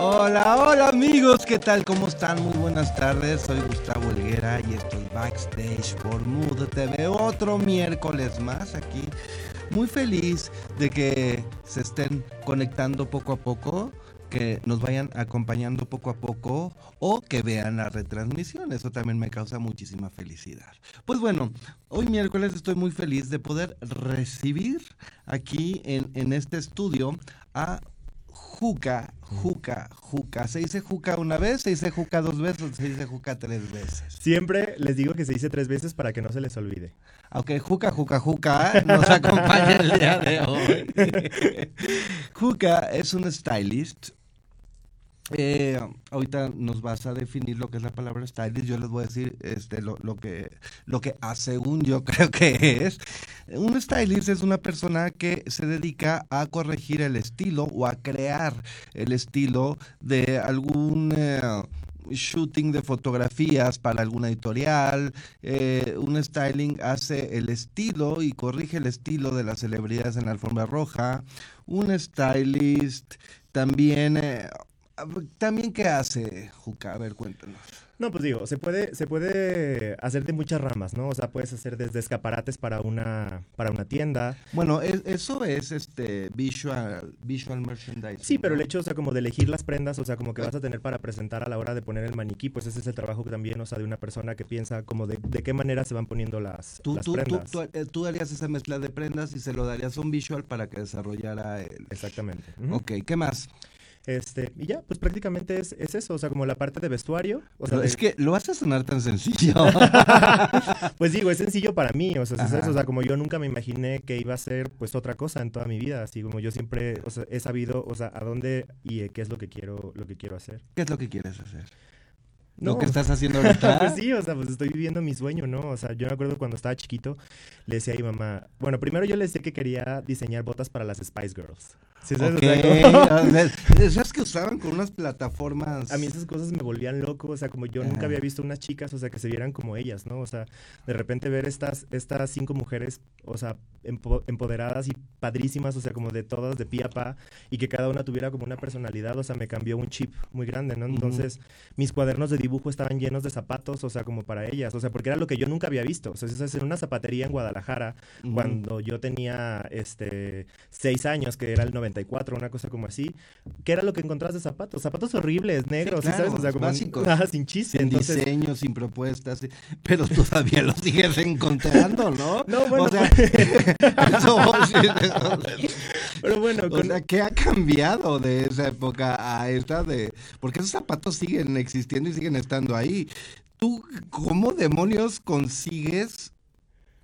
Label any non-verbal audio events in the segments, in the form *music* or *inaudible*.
Hola, hola amigos, ¿qué tal? ¿Cómo están? Muy buenas tardes, soy Gustavo Helguera y estoy backstage por Mood TV otro miércoles más aquí. Muy feliz de que se estén conectando poco a poco, que nos vayan acompañando poco a poco o que vean la retransmisión. Eso también me causa muchísima felicidad. Pues bueno, hoy miércoles estoy muy feliz de poder recibir aquí en, en este estudio a Juca, Juca, Juca. ¿Se dice Juca una vez, se dice Juca dos veces o se dice Juca tres veces? Siempre les digo que se dice tres veces para que no se les olvide. Ok, Juca, Juca, Juca nos acompaña el día de hoy. *laughs* Juca es un stylist. Eh, ahorita nos vas a definir lo que es la palabra stylist. Yo les voy a decir este, lo, que, lo que según yo *laughs* creo que es. Un stylist es una persona que se dedica a corregir el estilo o a crear el estilo de algún eh, shooting de fotografías para alguna editorial. Eh, un styling hace el estilo y corrige el estilo de las celebridades en la alfombra roja. Un stylist también... eh, también qué hace Juca, a ver, cuéntanos. No, pues digo, se puede, se puede hacer de muchas ramas, ¿no? O sea, puedes hacer desde escaparates para una, para una tienda. Bueno, es- eso es este visual, visual merchandising. Sí, pero el hecho, o sea, como de elegir las prendas, o sea, como que vas a tener para presentar a la hora de poner el maniquí, pues ese es el trabajo también, o sea, de una persona que piensa como de, de qué manera se van poniendo las, Tú, las tú, prendas. tú, eh, tú harías esa mezcla de prendas y se lo darías a un visual para que desarrollara el... Exactamente. Ujú. Ok, ¿qué más? Este, y ya, pues prácticamente es, es eso, o sea, como la parte de vestuario. O sea, Pero de- es que lo hace sonar tan sencillo. *laughs* pues digo, es sencillo para mí, o sea, es Ajá. eso, o sea, como yo nunca me imaginé que iba a ser pues otra cosa en toda mi vida, así como yo siempre, o sea, he sabido, o sea, a dónde y eh, qué es lo que quiero, lo que quiero hacer. ¿Qué es lo que quieres hacer? No, Lo que estás haciendo ahorita. pues *laughs* sí, o sea, pues estoy viviendo mi sueño, ¿no? O sea, yo me acuerdo cuando estaba chiquito, le decía a mi mamá, bueno, primero yo le decía que quería diseñar botas para las Spice Girls. ¿Sí *laughs* *laughs* sabes? O Ok, sea, como- a ver, esas que usaban con unas plataformas. A mí esas cosas me volvían loco, o sea, como yo nunca había visto unas chicas, o sea, que se vieran como ellas, ¿no? O sea, de repente ver estas, estas cinco mujeres, o sea, empo- empoderadas y padrísimas, o sea, como de todas de pie a pa, y que cada una tuviera como una personalidad, o sea, me cambió un chip muy grande, ¿no? Entonces, mis cuadernos de dibujo estaban llenos de zapatos, o sea, como para ellas, o sea, porque era lo que yo nunca había visto, o sea, es en una zapatería en Guadalajara, cuando yo tenía, este, seis años, que era el 94, una cosa como así, ¿qué era lo que encontrabas de zapatos? Zapatos horribles, negros, ¿sí claro, ¿sabes? O sea, como básicos. *laughs* Sin chiste. sin Entonces, diseño, sin propuestas, *laughs* pero todavía lo sigues encontrando, ¿no? *laughs* No, bueno, o sea, eso- eso- pero bueno, o sea, ¿qué ha cambiado de esa época a esta de...? Porque esos zapatos siguen existiendo y siguen estando ahí. ¿Tú cómo demonios consigues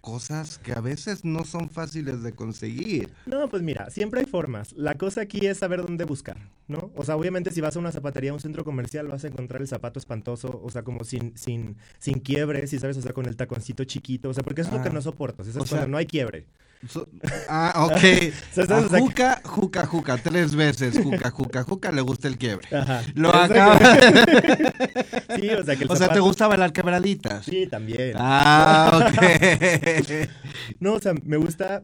cosas que a veces no son fáciles de conseguir? no, pues mira, siempre hay formas. La cosa aquí es saber dónde buscar, ¿no? O sea, obviamente si vas a una zapatería, a un centro comercial, vas a encontrar el zapato espantoso, o sea, como sin, sin, sin quiebre, si sabes, o sea, con el taconcito chiquito, o sea, porque eso es lo Ah. que no soporto, ¿sí O ¿sabes? sea, Cuando no hay quiebre. So- ah, ok. *laughs* o sea, Juca, Juca, Juca, tres veces. Juca, Juca, Juca, le gusta el quiebre. Ajá. Lo acaba. *laughs* Sí, o sea, que el O sea, ¿te gusta bailar quebraditas? Sí, también. Ah, ok. *laughs* No, o sea, me gusta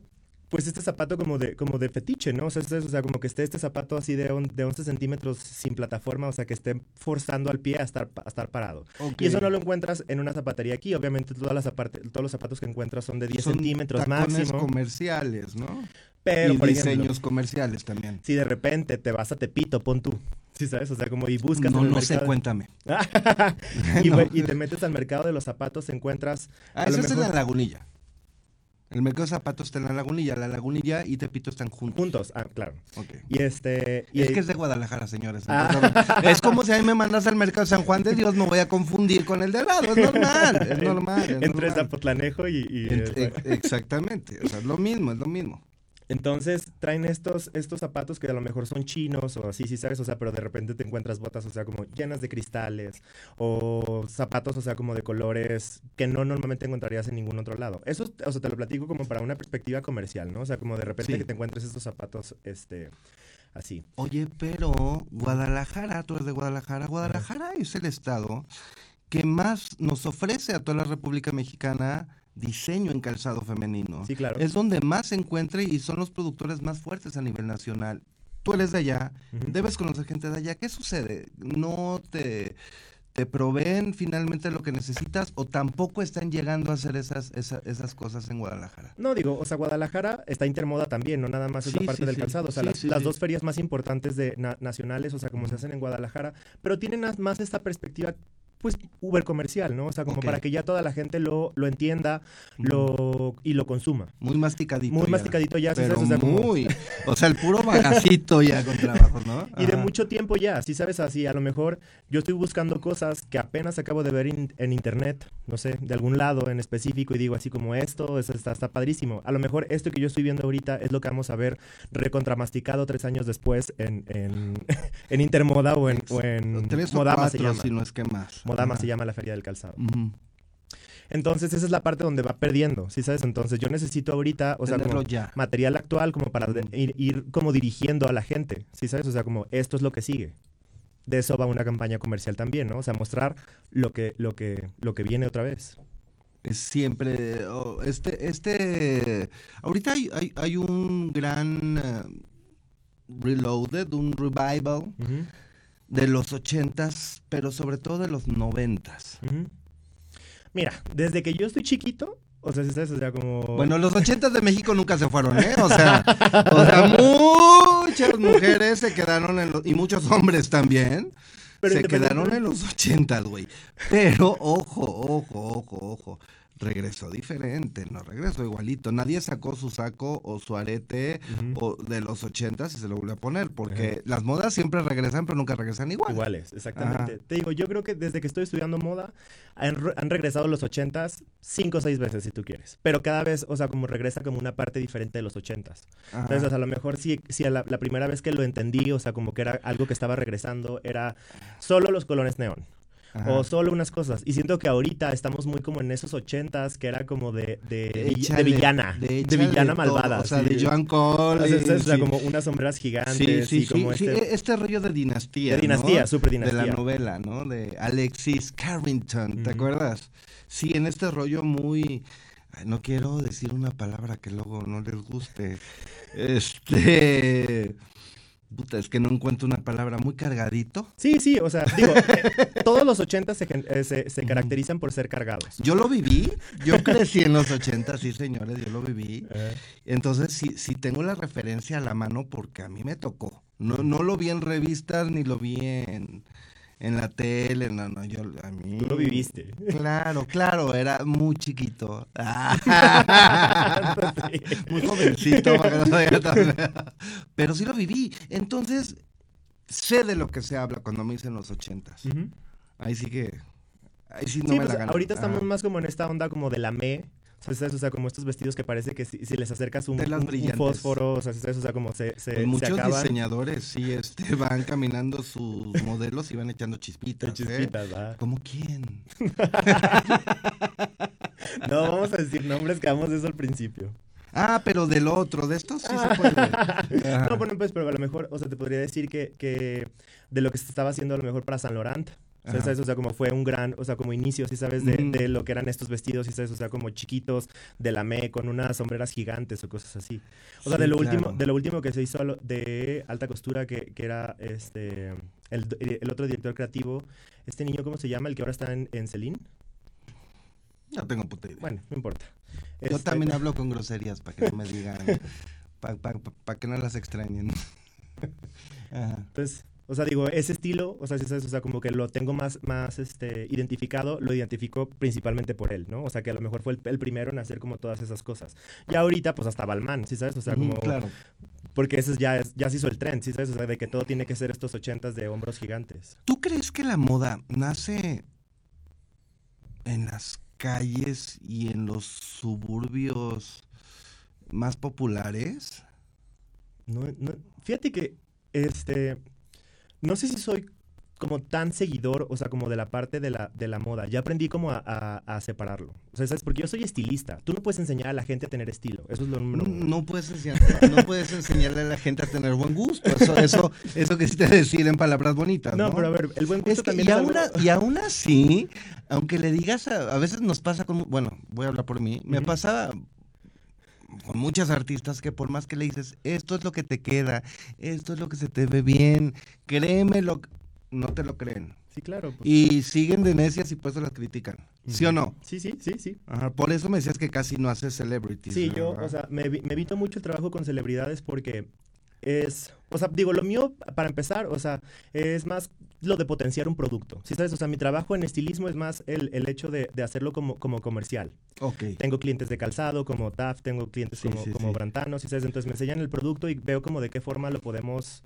pues este zapato como de, como de fetiche, ¿no? O sea, o sea, como que esté este zapato así de, on- de 11 centímetros sin plataforma, o sea, que esté forzando al pie a estar, a estar parado. Y eso no lo encuentras en una zapatería aquí. Obviamente todas las todos los zapatos que encuentras son de 10 Son centímetros máximo. comerciales, ¿no? Pero, y por diseños ejemplo, comerciales también. si de repente te vas a Tepito, pon tú. ¿Sí sabes? O sea, como y buscas No, no sé, cuéntame. *laughs* y, *laughs* No. y te metes al mercado de los zapatos, encuentras... Ah, a lo eso es la lagunilla. El mercado de zapatos está en la lagunilla. La lagunilla y Tepito están juntos. Juntos, ah, claro. Ok. Y este... Y, Es que es de Guadalajara, señores. Ah. Es como si a mí me mandas al mercado de San Juan de Dios, me voy a confundir con el de lado. Es normal, es *laughs* normal. es Entre normal. Zapotlanejo y... y, Ent- ex- Exactamente. O sea, es lo mismo, es lo mismo. Entonces traen estos, estos zapatos que a lo mejor son chinos o así, sí sabes, o sea, pero de repente te encuentras botas, o sea, como llenas de cristales o zapatos, o sea, como de colores que no normalmente encontrarías en ningún otro lado. Eso, o sea, te lo platico como para una perspectiva comercial, ¿no? O sea, como de repente Sí. que te encuentres estos zapatos, este, así. Oye, pero Guadalajara, tú eres de Guadalajara. Guadalajara es el estado que más nos ofrece a toda la República Mexicana diseño en calzado femenino. Sí, claro. Es donde más se encuentra y son los productores más fuertes a nivel nacional. tú eres de allá, debes conocer gente de allá. ¿Qué sucede? ¿No te, te proveen finalmente lo que necesitas o tampoco están llegando a hacer esas, esa- esas cosas en Guadalajara? No, digo, o sea, Guadalajara está Intermoda también, no nada más es Sí, la parte sí, del sí. calzado. O sea, las, dos ferias más importantes de na- nacionales, o sea, como se hacen en Guadalajara, pero tienen más esta perspectiva, pues, Uber comercial, ¿no? O sea, como para que ya toda la gente lo, lo entienda lo, y lo consuma. Muy masticadito. Muy ya. masticadito ya, ¿sí Pero sabes? O sea, como- muy. O sea, el puro bagacito ya con trabajo, ¿no? Y de mucho tiempo ya, si sabes así, a lo mejor yo estoy buscando cosas que apenas acabo de ver in- en internet, no sé, de algún lado en específico y digo así como esto, es- está, está padrísimo. A lo mejor esto que yo estoy viendo ahorita es lo que vamos a ver recontramasticado tres años después en, en, *laughs* en Intermoda o en, o en Tres o Modama se llama. si no es que más. Modama Ajá. se llama la feria del calzado. Entonces esa es la parte donde va perdiendo, ¿sí sabes? Entonces yo necesito ahorita, o sea, como ya. material actual como para de- ir, ir como dirigiendo a la gente, ¿sí sabes? O sea, como esto es lo que sigue. De eso va una campaña comercial también, ¿no? O sea, mostrar lo que, lo que, lo que viene otra vez. Es siempre. oh, este, este. Ahorita hay, hay, hay un gran eh, reloaded, un revival de los ochentas, pero sobre todo de los noventas. Mira, desde que yo estoy chiquito, o sea, ¿sí sabes? O sea, como... Bueno, los ochentas de México nunca se fueron, ¿eh? O sea, o sea, *laughs* muchas mujeres se quedaron en los, y muchos hombres también. Pero se quedaron en los ochentas, güey. Pero, ojo, ojo, ojo, ojo. Regresó diferente, no regresó igualito. Nadie sacó su saco o su arete o de los ochentas y se lo volvió a poner. Porque las modas siempre regresan, pero nunca regresan igual. Iguales, exactamente. Te digo, yo creo que desde que estoy estudiando moda, han, re- han regresado los ochentas cinco o seis veces, si tú quieres. Pero cada vez, o sea, como regresa como una parte diferente de los ochentas. Ajá. Entonces, a lo mejor sí, sí a la, la primera vez que lo entendí, o sea, como que era algo que estaba regresando, era solo los colores neón. Ajá. O solo unas cosas. Y siento que ahorita estamos muy como en esos ochentas que era como de, de, de Échale, villana. De, échale villana todo, malvada. O sea, sí. de Joan Cole. O sea, sí. como unas sombreras gigantes Sí, sí, y como este... e- este rollo de dinastía. de dinastía, ¿no? súper De la dinastía. novela, ¿no? De Alexis Carrington, ¿te acuerdas? Sí, en este rollo muy... ay, No quiero decir una palabra que luego no les guste. Este... Puta, es que no encuentro una palabra muy cargadito. Sí, sí, o sea, digo, *laughs* eh, todos los ochentas se, gen- eh, se, se caracterizan por ser cargados. Yo lo viví, yo crecí en los 80, sí señores, yo lo viví. *laughs* Entonces sí, sí tengo la referencia a la mano porque a mí me tocó. No, no lo vi en revistas ni lo vi en, en la tele, no, no, yo a mí... Tú lo viviste. Claro, claro, era muy chiquito. *laughs* *laughs* Muy jovencito. para que no se vea tan feo. Pero sí lo viví. Entonces, sé de lo que se habla cuando me dicen los ochentas. Ahí sí que... Ahí sí no Sí, me pues, la gano. ahorita estamos más como en esta onda como de la me. O sea, o sea, como estos vestidos que parece que si, si les acercas un, un- fósforo, o o sea, como se, se, Pues muchos diseñadores sí este, *laughs* van caminando sus modelos y van echando chispitas. ¿eh? chispitas. ¿Cómo quién? *laughs* No vamos a decir nombres, quedamos de eso al principio. Ah, pero del otro, de estos sí se puede. *laughs* No, bueno, pues, pero a lo mejor, o sea, te podría decir que, que de lo que se estaba haciendo a lo mejor para San Laurent. O sea. ¿sabes? O sea, como fue un gran, o sea, como inicio, ¿sí sabes? De, Ujú. de lo que eran estos vestidos, ¿sí sabes? O sea, como chiquitos, de la me, con unas sombreras gigantes o cosas así. O sea, Sí, de lo claro. último, de lo último que se hizo de alta costura, que, que era este el, el otro director creativo, este niño, ¿cómo se llama? El que ahora está en, en Celine. No tengo puta idea. Bueno, no importa. Yo Este, también hablo con groserías para que no me digan, *laughs* para que no las extrañen. *laughs* Ajá. Entonces, o sea, digo, ese estilo, o sea, sí sabes, o sea, como que lo tengo más, más este, identificado, lo identifico principalmente por él, ¿no? O sea, que a lo mejor fue el, el primero en hacer como todas esas cosas. Y ahorita, pues hasta Balmain, ¿sí sabes? O sea, como... claro. Porque ese es ya, es- ya se hizo el tren, ¿sí sabes? O sea, de que todo tiene que ser estos ochentas de hombros gigantes. ¿Tú crees que la moda nace en las calles y en los suburbios más populares? No, no- fíjate que, este, no sé si soy como tan seguidor, o sea, como de la parte de la, de la moda. Ya aprendí como a, a- a separarlo. O sea, ¿sabes? Porque yo soy estilista. Tú no puedes enseñar a la gente a tener estilo. Eso es lo número uno. No puedes, enseñar- no puedes enseñarle a la gente a tener buen gusto. Eso, eso, eso quisiste decir en palabras bonitas. No, No, pero a ver, el buen gusto Es que- también y, es aún, algo- a- y aún así, aunque le digas, a, a veces nos pasa con, bueno, voy a hablar por mí, me pasaba con muchas artistas que por más que le dices, esto es lo que te queda, esto es lo que se te ve bien, créeme lo no te lo creen. Sí, claro. pues. Y siguen de necias y por eso las critican. ¿Sí o no? Sí, sí, sí, sí. Ajá, por eso me decías que casi no haces celebrities. Sí, yo, o sea, me, me evito mucho el trabajo con celebridades porque es, o sea, digo, lo mío, para empezar, o sea, es más lo de potenciar un producto. ¿Sí sabes? O sea, mi trabajo en estilismo es más el, el hecho de, de hacerlo como, como comercial. Ok. Tengo clientes de calzado como TAF, tengo clientes Sí, como, sí, como sí. Brantano, ¿sí sabes? Entonces me enseñan el producto y veo como de qué forma lo podemos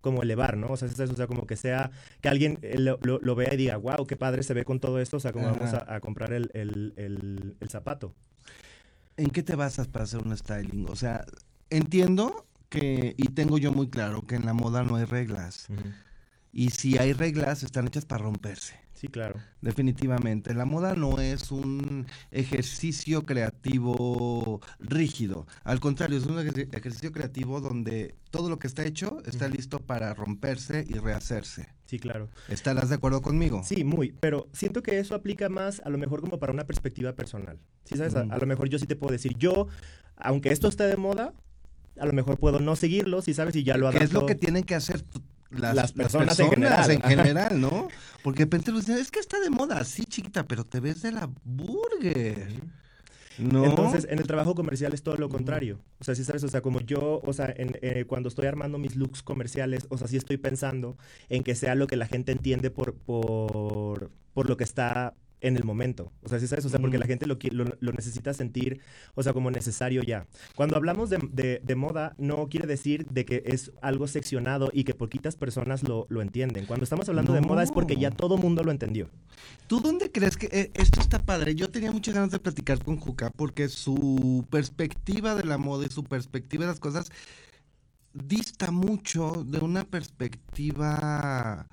como elevar, ¿no? O sea, ¿sí sabes? o sea, como que sea, que alguien eh, lo, lo- lo vea y diga, wow, qué padre se ve con todo esto, o sea, como vamos a, a comprar el, el- el- el zapato. ¿En qué te basas para hacer un styling? O sea, entiendo que, y tengo yo muy claro, que en la moda no hay reglas. Y si hay reglas, están hechas para romperse. Sí, claro. Definitivamente. La moda no es un ejercicio creativo rígido. Al contrario, es un ejer- ejercicio creativo donde todo lo que está hecho está listo para romperse y rehacerse. Sí, claro. ¿Estarás de acuerdo conmigo? Sí, muy, pero siento que eso aplica más a lo mejor como para una perspectiva personal. Sí, sabes, a, Mm. a lo mejor yo sí te puedo decir, yo, aunque esto esté de moda, a lo mejor puedo no seguirlo, si sabes, y ya lo ¿Qué es lo adapto. que tienen que hacer las, personas en general. ¿no? Porque de repente lo dicen, es que está de moda, sí, chiquita, pero te ves de la burger. ¿No? Entonces, en el trabajo comercial es todo lo contrario. O sea, sí sabes, o sea, como yo, o sea, en, eh, cuando estoy armando mis looks comerciales, o sea, sí estoy pensando en que sea lo que la gente entiende por, por, por lo que está en el momento. O sea, sí sabes, o sea, porque la gente lo, lo, lo necesita sentir, o sea, como necesario ya. Cuando hablamos de, de- de moda, no quiere decir de que es algo seccionado y que poquitas personas lo, lo entienden. Cuando estamos hablando de moda es porque ya todo mundo lo entendió. ¿Tú dónde crees que eh, esto está padre? Yo tenía muchas ganas de platicar con Juca porque su perspectiva de la moda y su perspectiva de las cosas dista mucho de una perspectiva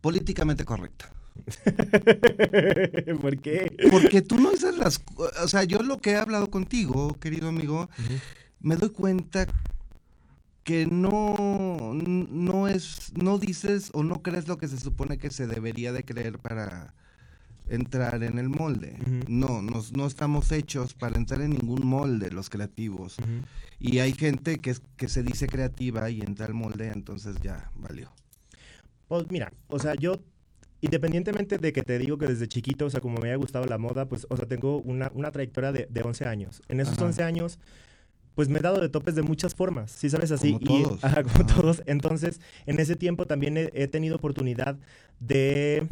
políticamente correcta. *laughs* ¿Por qué? Porque tú no dices las... O sea, yo lo que he hablado contigo, querido amigo, me doy cuenta que no, no es, no dices o no crees lo que se supone que se debería de creer para entrar en el molde. No, nos- no estamos hechos para entrar en ningún molde los creativos. Y hay gente que, que se dice creativa y entra al molde, entonces ya valió. Pues mira, o sea, yo, independientemente de que te digo que desde chiquito, o sea, como me haya gustado la moda, pues, o sea, tengo una, una trayectoria de, de 11 años. En esos Ajá. 11 años, pues me he dado de topes de muchas formas, ¿sí sabes? Así. Como y, todos. *laughs* ajá, como Ajá. todos. Entonces, en ese tiempo también he, he tenido oportunidad de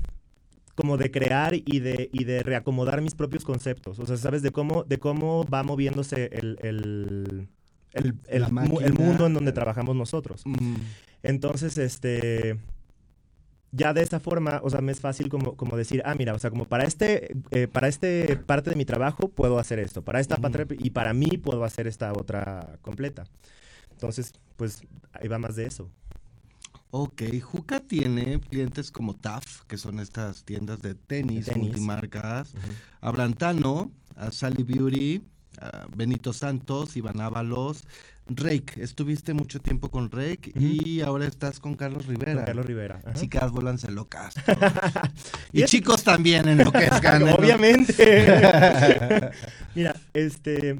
como de crear y de, y de reacomodar mis propios conceptos. O sea, ¿sabes? De cómo, de cómo va moviéndose el, el, el, el mundo en donde trabajamos nosotros. Mm, Entonces, este, ya de esta forma, o sea, me es fácil como, como decir, ah, mira, o sea, como para este, eh, para este parte de mi trabajo puedo hacer esto, para esta parte y para mí puedo hacer esta otra completa. Entonces, pues ahí va más de eso. Ok, Juca tiene clientes como TAF, que son estas tiendas de tenis, De tenis. multimarcas, a Brantano, a Sally Beauty, a Benito Santos, Iván Ábalos, Rake. Estuviste mucho tiempo con Rake y ahora estás con Carlos Rivera. Con Carlos Rivera. ajá. Chicas, vuélvanse locas. *laughs* Y es- chicos también enloquezcan. *laughs* Obviamente. *laughs* Mira, este,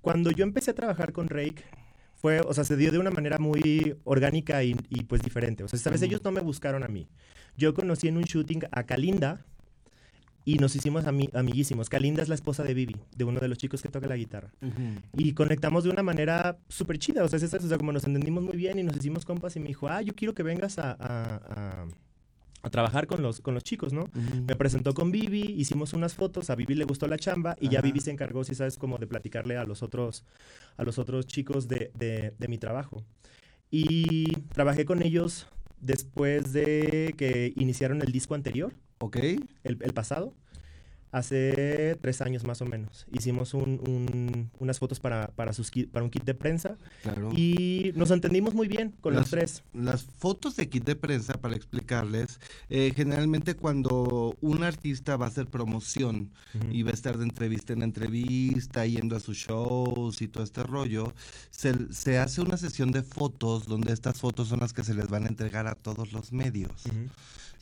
cuando yo empecé a trabajar con Rake, fue, o sea, se dio de una manera muy orgánica y, y, pues diferente. O sea, sabes, Ujú. ellos no me buscaron a mí. Yo conocí en un shooting a Kalinda y nos hicimos ami- amiguísimos. Kalinda es la esposa de Vivi, de uno de los chicos que toca la guitarra. Y conectamos de una manera súper chida. O sea, es eso, o sea, como nos entendimos muy bien y nos hicimos compas y me dijo, ah, yo quiero que vengas a, a- a- a trabajar con los, con los chicos, ¿no? Me presentó con Vivi, hicimos unas fotos, a Vivi le gustó la chamba y ya. Vivi se encargó, si sabes, como de platicarle a los otros, a los otros chicos de, de- de mi trabajo. Y trabajé con ellos después de que iniciaron el disco anterior, Ok. el, el pasado, hace tres años más o menos. Hicimos un- un- unas fotos para, para, sus kit- para un kit de prensa Claro. y nos entendimos muy bien con los Las- tres. Las fotos de kit de prensa, para explicarles, eh, generalmente cuando un artista va a hacer promoción y va a estar de entrevista en entrevista, yendo a sus shows y todo este rollo, se, se hace una sesión de fotos donde estas fotos son las que se les van a entregar a todos los medios.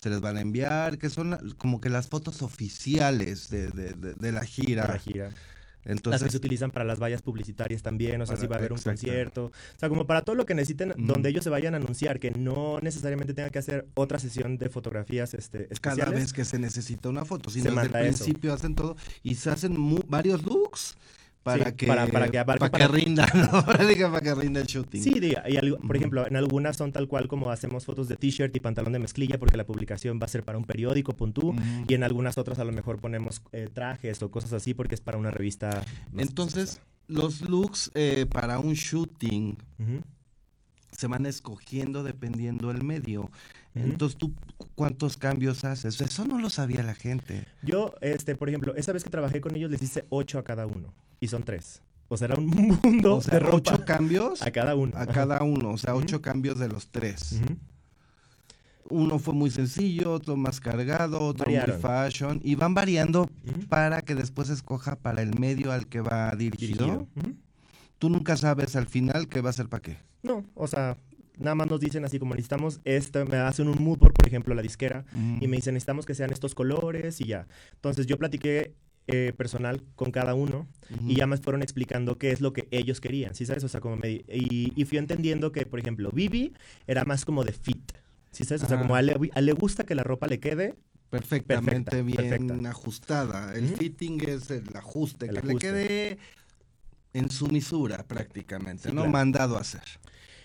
Se les van a enviar, que son como que las fotos oficiales de, de- de- de la gira. La gira. las que Entonces, se utilizan para las vallas publicitarias también, o sea, Para- si va a haber un concierto, o sea, como para todo lo que necesiten, donde ellos se vayan a anunciar, que no necesariamente tengan que hacer otra sesión de fotografías este, cada especiales. vez que se necesita una foto, sino desde el eso. principio hacen todo y se hacen varios looks para Sí, que para- para que para que rinda, *laughs* ¿no? Para que, rinda el shooting. Sí, diga, y algo- por ejemplo, en algunas son tal cual como hacemos fotos de t-shirt y pantalón de mezclilla porque la publicación va a ser para un periódico, puntú, y en algunas otras a lo mejor ponemos eh, trajes o cosas así porque es para una revista. Entonces, los looks eh, para un shooting se van escogiendo dependiendo el medio. Entonces, ¿tú cu- cuántos cambios haces? Eso no lo sabía la gente. Yo, este, por ejemplo, esa vez que trabajé con ellos les hice ocho a cada uno y son tres. O sea, era un *laughs* mundo O sea, de ropa ocho cambios a cada uno. a cada uno, o sea, ocho cambios de los tres. Uno fue muy sencillo, otro más cargado, otro Variaron. muy fashion, y van variando para que después escoja para el medio al que va dirigido. Dirigido. Tú nunca sabes al final qué va a ser para qué. No, o sea, nada más nos dicen así como necesitamos esto, me hacen un mood board, por ejemplo, la disquera, y me dicen necesitamos que sean estos colores y ya. Entonces yo platiqué eh, personal con cada uno y ya me fueron explicando qué es lo que ellos querían, ¿sí sabes? O sea, como me, y, y fui entendiendo que, por ejemplo, Vivi era más como de fit, ¿sí sabes? O sea, como a él, le- a él le gusta que la ropa le quede, perfectamente Perfecta, bien perfecta. ajustada. El fitting es el ajuste, El que le quede en su misura prácticamente, Sí, ¿no? claro. Mandado a hacer.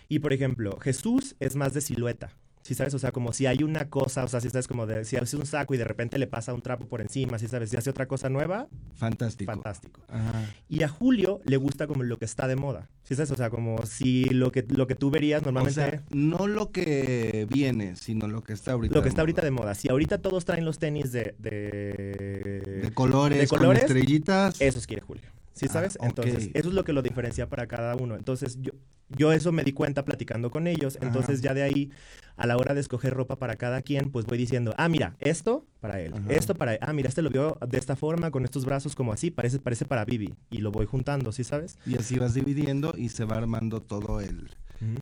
Y por ejemplo, Jesús es más de silueta. Si sabes, o sea, como si hay una cosa, o sea, si sabes como de si hace un saco y de repente le pasa un trapo por encima, si sabes, si hace otra cosa nueva, Fantástico. fantástico. Ajá. Y a Julio le gusta como lo que está de moda. Si sabes, o sea, como si lo que lo que tú verías O normalmente sea, no lo que viene, sino lo que está ahorita. lo que está ahorita de moda. Si ahorita todos traen los tenis de de, De colores, de con colores, estrellitas. esos quiere Julio. ¿Sí Ah, sabes? Entonces, eso es lo que lo diferencia para cada uno. Entonces, yo, yo eso me di cuenta platicando con ellos. Entonces, Ajá. ya de ahí, a la hora de escoger ropa para cada quien, pues voy diciendo, ah, mira, esto para él, Ajá. esto para él. Ah, mira, este lo vio de esta forma, con estos brazos como así, parece, parece para Vivi. Y lo voy juntando, ¿sí sabes? Y así vas dividiendo y se va armando todo el...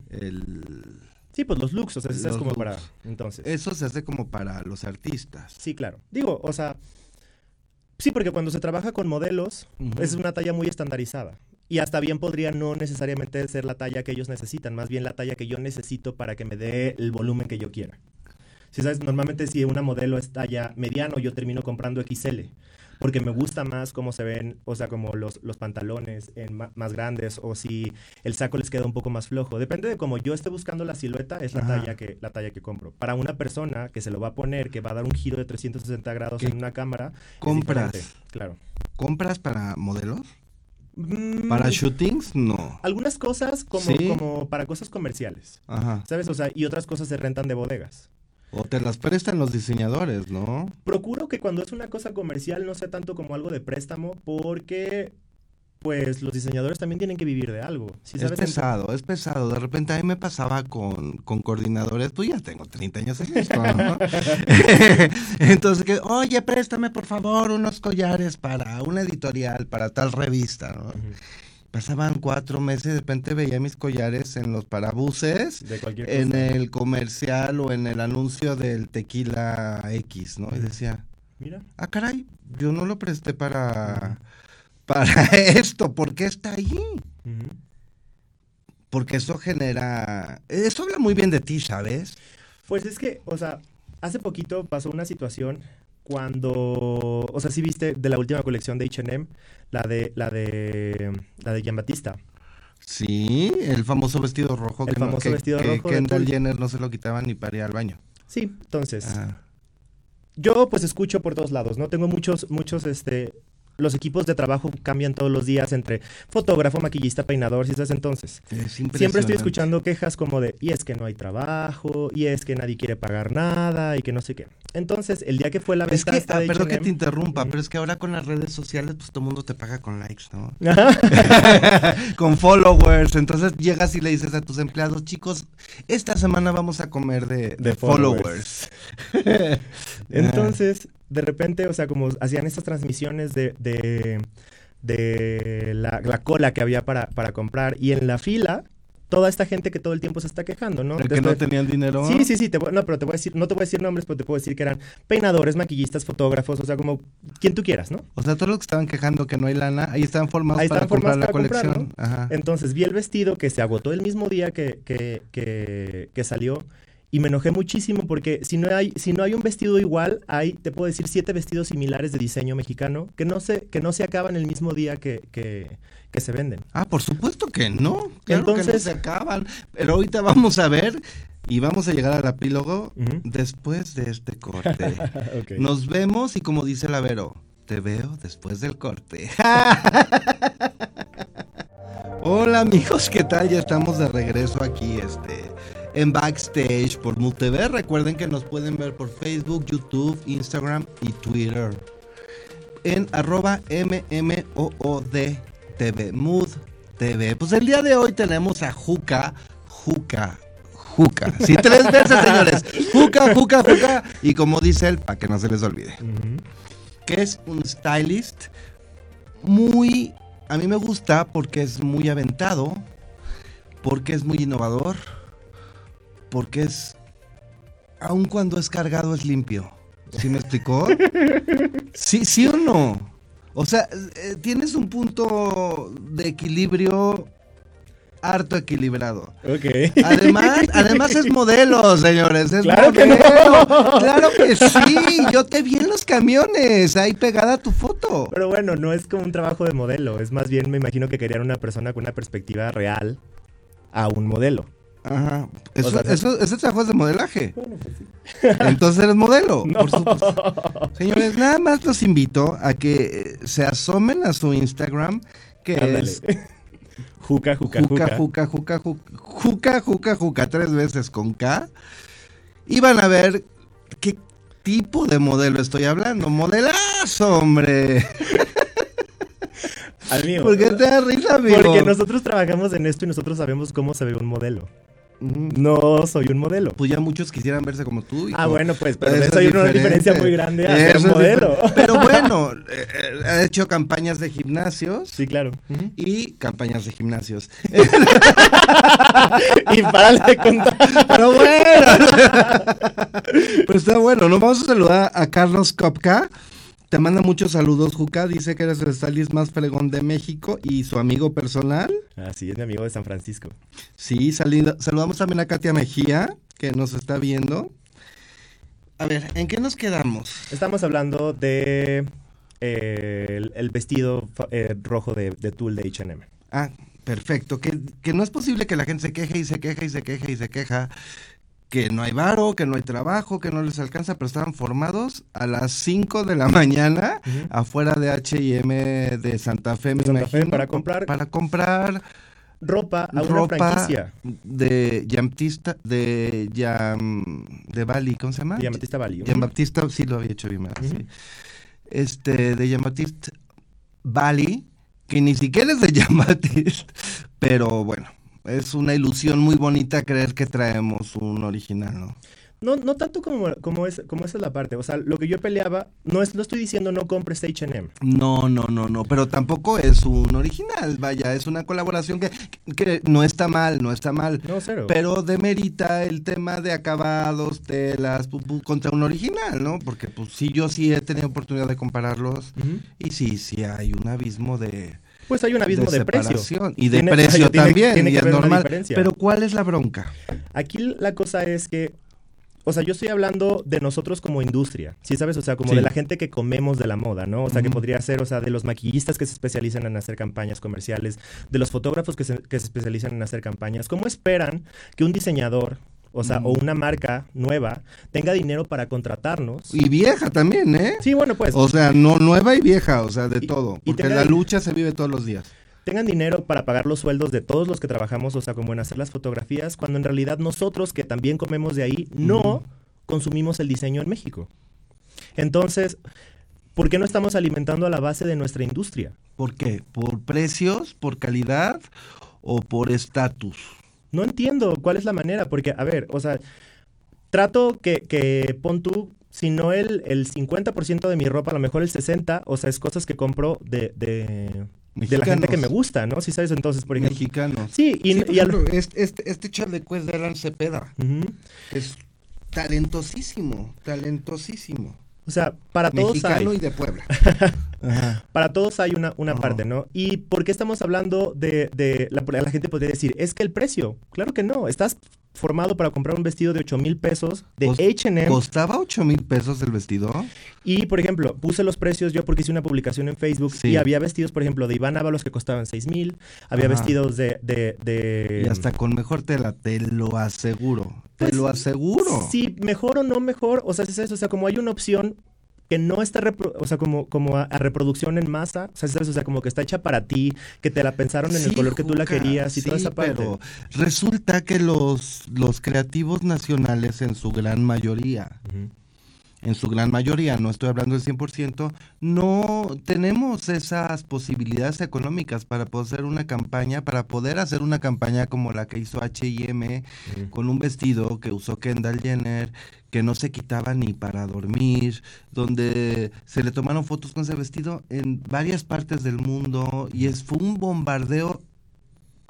el... Sí, pues los looks, o sea, ¿sabes? Los como looks. para... Entonces. Eso se hace como para los artistas. Sí, claro. Digo, o sea, sí, porque cuando se trabaja con modelos, es una talla muy estandarizada. Y hasta bien podría no necesariamente ser la talla que ellos necesitan, más bien la talla que yo necesito para que me dé el volumen que yo quiera. Si sabes, normalmente si una modelo es talla mediano, yo termino comprando XL. Porque me gusta más cómo se ven, o sea, como los, los pantalones en más grandes o si el saco les queda un poco más flojo. Depende de cómo yo esté buscando la silueta, es la Ajá. talla, que, la talla que compro. Para una persona que se lo va a poner, que va a dar un giro de 360 grados ¿Qué en una cámara, compras? Claro. ¿Compras para modelos? Mm, ¿Para shootings? No. Algunas cosas como, ¿Sí? como para cosas comerciales, Ajá. ¿sabes? O sea, y otras cosas se rentan de bodegas. O te las prestan los diseñadores, ¿no? Procuro que cuando es una cosa comercial no sea tanto como algo de préstamo porque pues los diseñadores también tienen que vivir de algo. ¿sí es pesado, es pesado. De repente a mí me pasaba con, con coordinadores, pues ya tengo 30 años en esto, ¿no? *laughs* Entonces, que, oye, préstame por favor unos collares para una editorial, para tal revista, ¿no? Pasaban cuatro meses de repente veía mis collares en los parabuses, De cualquier en cosa. el comercial o en el anuncio del tequila X, ¿no? Y decía, Mira. ah, caray, yo no lo presté para, para *laughs* esto, ¿por qué está ahí? Porque eso genera, eso habla muy bien de ti, ¿sabes? Pues es que, o sea, hace poquito pasó una situación cuando, o sea, sí viste de la última colección de H&M, la de, la de, la de Giambattista. Sí, el famoso vestido rojo. El que famoso que- vestido que rojo de Kendall tul. Jenner no se lo quitaba ni para ir al baño. Sí, entonces, Ah, yo pues escucho por todos lados, ¿no? Tengo muchos, muchos, este, los equipos de trabajo cambian todos los días entre fotógrafo, maquillista, peinador, si sabes entonces. es Siempre estoy escuchando quejas como de, y es que no hay trabajo, y es que nadie quiere pagar nada, y que no sé qué. Entonces, el día que fue la Es venta que, esta ah, de perdón que te interrumpa, pero es que ahora con las redes sociales, pues todo el mundo te paga con likes, ¿no? *laughs* Con followers. Entonces llegas y le dices a tus empleados, chicos, esta semana vamos a comer de, de De followers. *laughs* Entonces, de repente, o sea, como hacían estas transmisiones de, de, de la, la cola que había para, para comprar y en la fila toda esta gente que todo el tiempo se está quejando, ¿no? El que no tenía el dinero. Sí, sí, sí, te no, pero te voy a decir, no te voy a decir nombres, pero te puedo decir que eran peinadores, maquillistas, fotógrafos, o sea, como quien tú quieras, ¿no? O sea, todos los que estaban quejando que no hay lana, ahí estaban formados ahí para comprar la colección. Entonces vi el vestido que se agotó el mismo día que, que, que, que salió y me enojé muchísimo porque si no hay, si no hay un vestido igual, hay, te puedo decir, siete vestidos similares de diseño mexicano que no se, que no se acaban el mismo día que, que, se venden. Ah, por supuesto que no. Entonces se acaban. Pero ahorita vamos a ver y vamos a llegar al epílogo después de este corte. *laughs* Nos vemos y como dice la Vero, te veo después del corte. *laughs* Hola amigos, ¿qué tal? Ya estamos de regreso aquí, este en Backstage por Mood TV. Recuerden que nos pueden ver por Facebook, YouTube, Instagram y Twitter. En arroba MMOOD TV, Mood TV. Pues el día de hoy tenemos a Juca, Juca, Juca. Sí, tres veces, señores. Juca, Juca, Juca. Y como dice él, para que no se les olvide. Que es un stylist muy... A mí me gusta porque es muy aventado, porque es muy innovador porque es, aun cuando es cargado, es limpio. ¿Sí me explicó? *laughs* sí, sí o no. O sea, eh, tienes un punto de equilibrio harto equilibrado. Ok. Además, además es modelo, señores. Es claro modelo. Que no. Claro que sí. Yo te vi en los camiones, ahí pegada tu foto. Pero bueno, no es como un trabajo de modelo. Es más bien, me imagino que querían una persona con una perspectiva real a un modelo. Ajá. Eso, eso, ese trabajo es de modelaje. *laughs* Bueno, pues sí. Entonces eres modelo. *laughs* Señores, nada más los invito a que se asomen a su Instagram, que es *laughs* Juca, juca, juca. Juca, juca, juca, juca, juca, tres veces con K. Y van a ver qué tipo de modelo estoy hablando. Modelazo, hombre. Amigo. ¿Por qué te da risa, amigo? Porque nosotros trabajamos en esto y nosotros sabemos cómo se ve un modelo. No soy un modelo. Pues ya muchos quisieran verse como tú. Ah, bueno, pues, pero eso hay una diferencia muy grande a ser modelo. *laughs* Pero bueno, eh, eh, ha hecho campañas de gimnasios. Sí, claro. Y campañas de gimnasios. *laughs* y para de contar. Pero bueno. *laughs* pues está bueno. Nos vamos a saludar a Carlos Kopka. Te manda muchos saludos, Juca. Dice que eres el stylist más fregón de México y su amigo personal. Así es, mi amigo de San Francisco. Sí, saludamos también a Katia Mejía, que nos está viendo. A ver, ¿en qué nos quedamos? Estamos hablando de eh, el, vestido eh, rojo de, de Tool de HM. Ah, perfecto. Que, que no es posible que la gente se queje y se queja y se queja y se queja que no hay varo, que no hay trabajo, que no les alcanza, pero estaban formados a las 5 de la *laughs* mañana afuera de H&M de Santa Fe, me imagino, para comprar para comprar ropa a una franquicia de Yamtista de Yam de Bali, ¿cómo se llama? Baptista Bali. Baptista, sí lo había hecho bien, sí. Este de Baptista Bali, que ni siquiera es de *laughs* Baptista, pero bueno, es una ilusión muy bonita creer que traemos un original, ¿no? No, no tanto como, como, es, como esa es la parte. O sea, lo que yo peleaba, no es, no estoy diciendo no compres HM. No, no, no, no. Pero tampoco es un original. Vaya, es una colaboración que, que no está mal, no está mal. No, cero. Pero demerita el tema de acabados, telas, contra un original, ¿no? Porque pues sí, yo sí he tenido oportunidad de compararlos. Y sí, sí hay un abismo de pues hay un abismo de, precio. Y de precio *laughs* también, y es normal. Pero ¿cuál es la bronca? Aquí la cosa es que o sea, yo estoy hablando de nosotros como industria, ¿sí sabes? O sea, como de la gente que comemos de la moda, ¿no? O sea, que podría ser, o sea, de los maquillistas que se especializan en hacer campañas comerciales, de los fotógrafos que se, que se especializan en hacer campañas. ¿Cómo esperan que un diseñador o sea, o una marca nueva tenga dinero para contratarnos. Y vieja también, ¿eh? Sí, bueno, pues. O sea, no nueva y vieja, o sea, de todo. Porque la lucha se vive todos los días. Tengan dinero para pagar los sueldos de todos los que trabajamos, o sea, como en hacer las fotografías, cuando en realidad nosotros, que también comemos de ahí, no consumimos el diseño en México. Entonces, ¿por qué no estamos alimentando a la base de nuestra industria? ¿Por qué? ¿Por precios, por calidad o por estatus? No entiendo cuál es la manera, porque, a ver, o sea, trato que, que pon tú, si no el, el 50% de mi ropa, a lo mejor el 60%, o sea, es cosas que compro de, de, de la gente que me gusta, ¿no? Si sabes, entonces, por ejemplo. Mexicanos. Sí, y, Sí, por y al- ejemplo, este, este, este chaleco es de Alan Cepeda. Es talentosísimo, talentosísimo. O sea, para todos Mexicano hay. y de Puebla. *laughs* Ajá. Para todos hay una, una Ajá. parte, ¿no? ¿Y por qué estamos hablando de, de la, la gente podría decir, es que el precio? Claro que no. Estás formado para comprar un vestido de 8 mil pesos de H&M ¿Costaba 8 mil pesos el vestido? y, por ejemplo, puse los precios yo porque hice una publicación en Facebook Sí. y había vestidos, por ejemplo, de Iván Ábalos que costaban 6 mil, había Ajá. vestidos de... de, de- Y hasta con mejor tela, te lo aseguro. Te Pues, lo aseguro. Sí, mejor o no mejor, o sea, es eso, o sea, como hay una opción que no está, repro- o sea, como, como a, a reproducción en masa, o sea, ¿sabes? o sea, como que está hecha para ti, que te la pensaron en el color que tú la querías y toda sí, esa parte. Pero resulta que los, los creativos nacionales en su gran mayoría. En su gran mayoría, no estoy hablando del 100%, no tenemos esas posibilidades económicas para poder hacer una campaña, para poder hacer una campaña como la que hizo H&M con un vestido que usó Kendall Jenner, que no se quitaba ni para dormir, donde se le tomaron fotos con ese vestido en varias partes del mundo y es, fue un bombardeo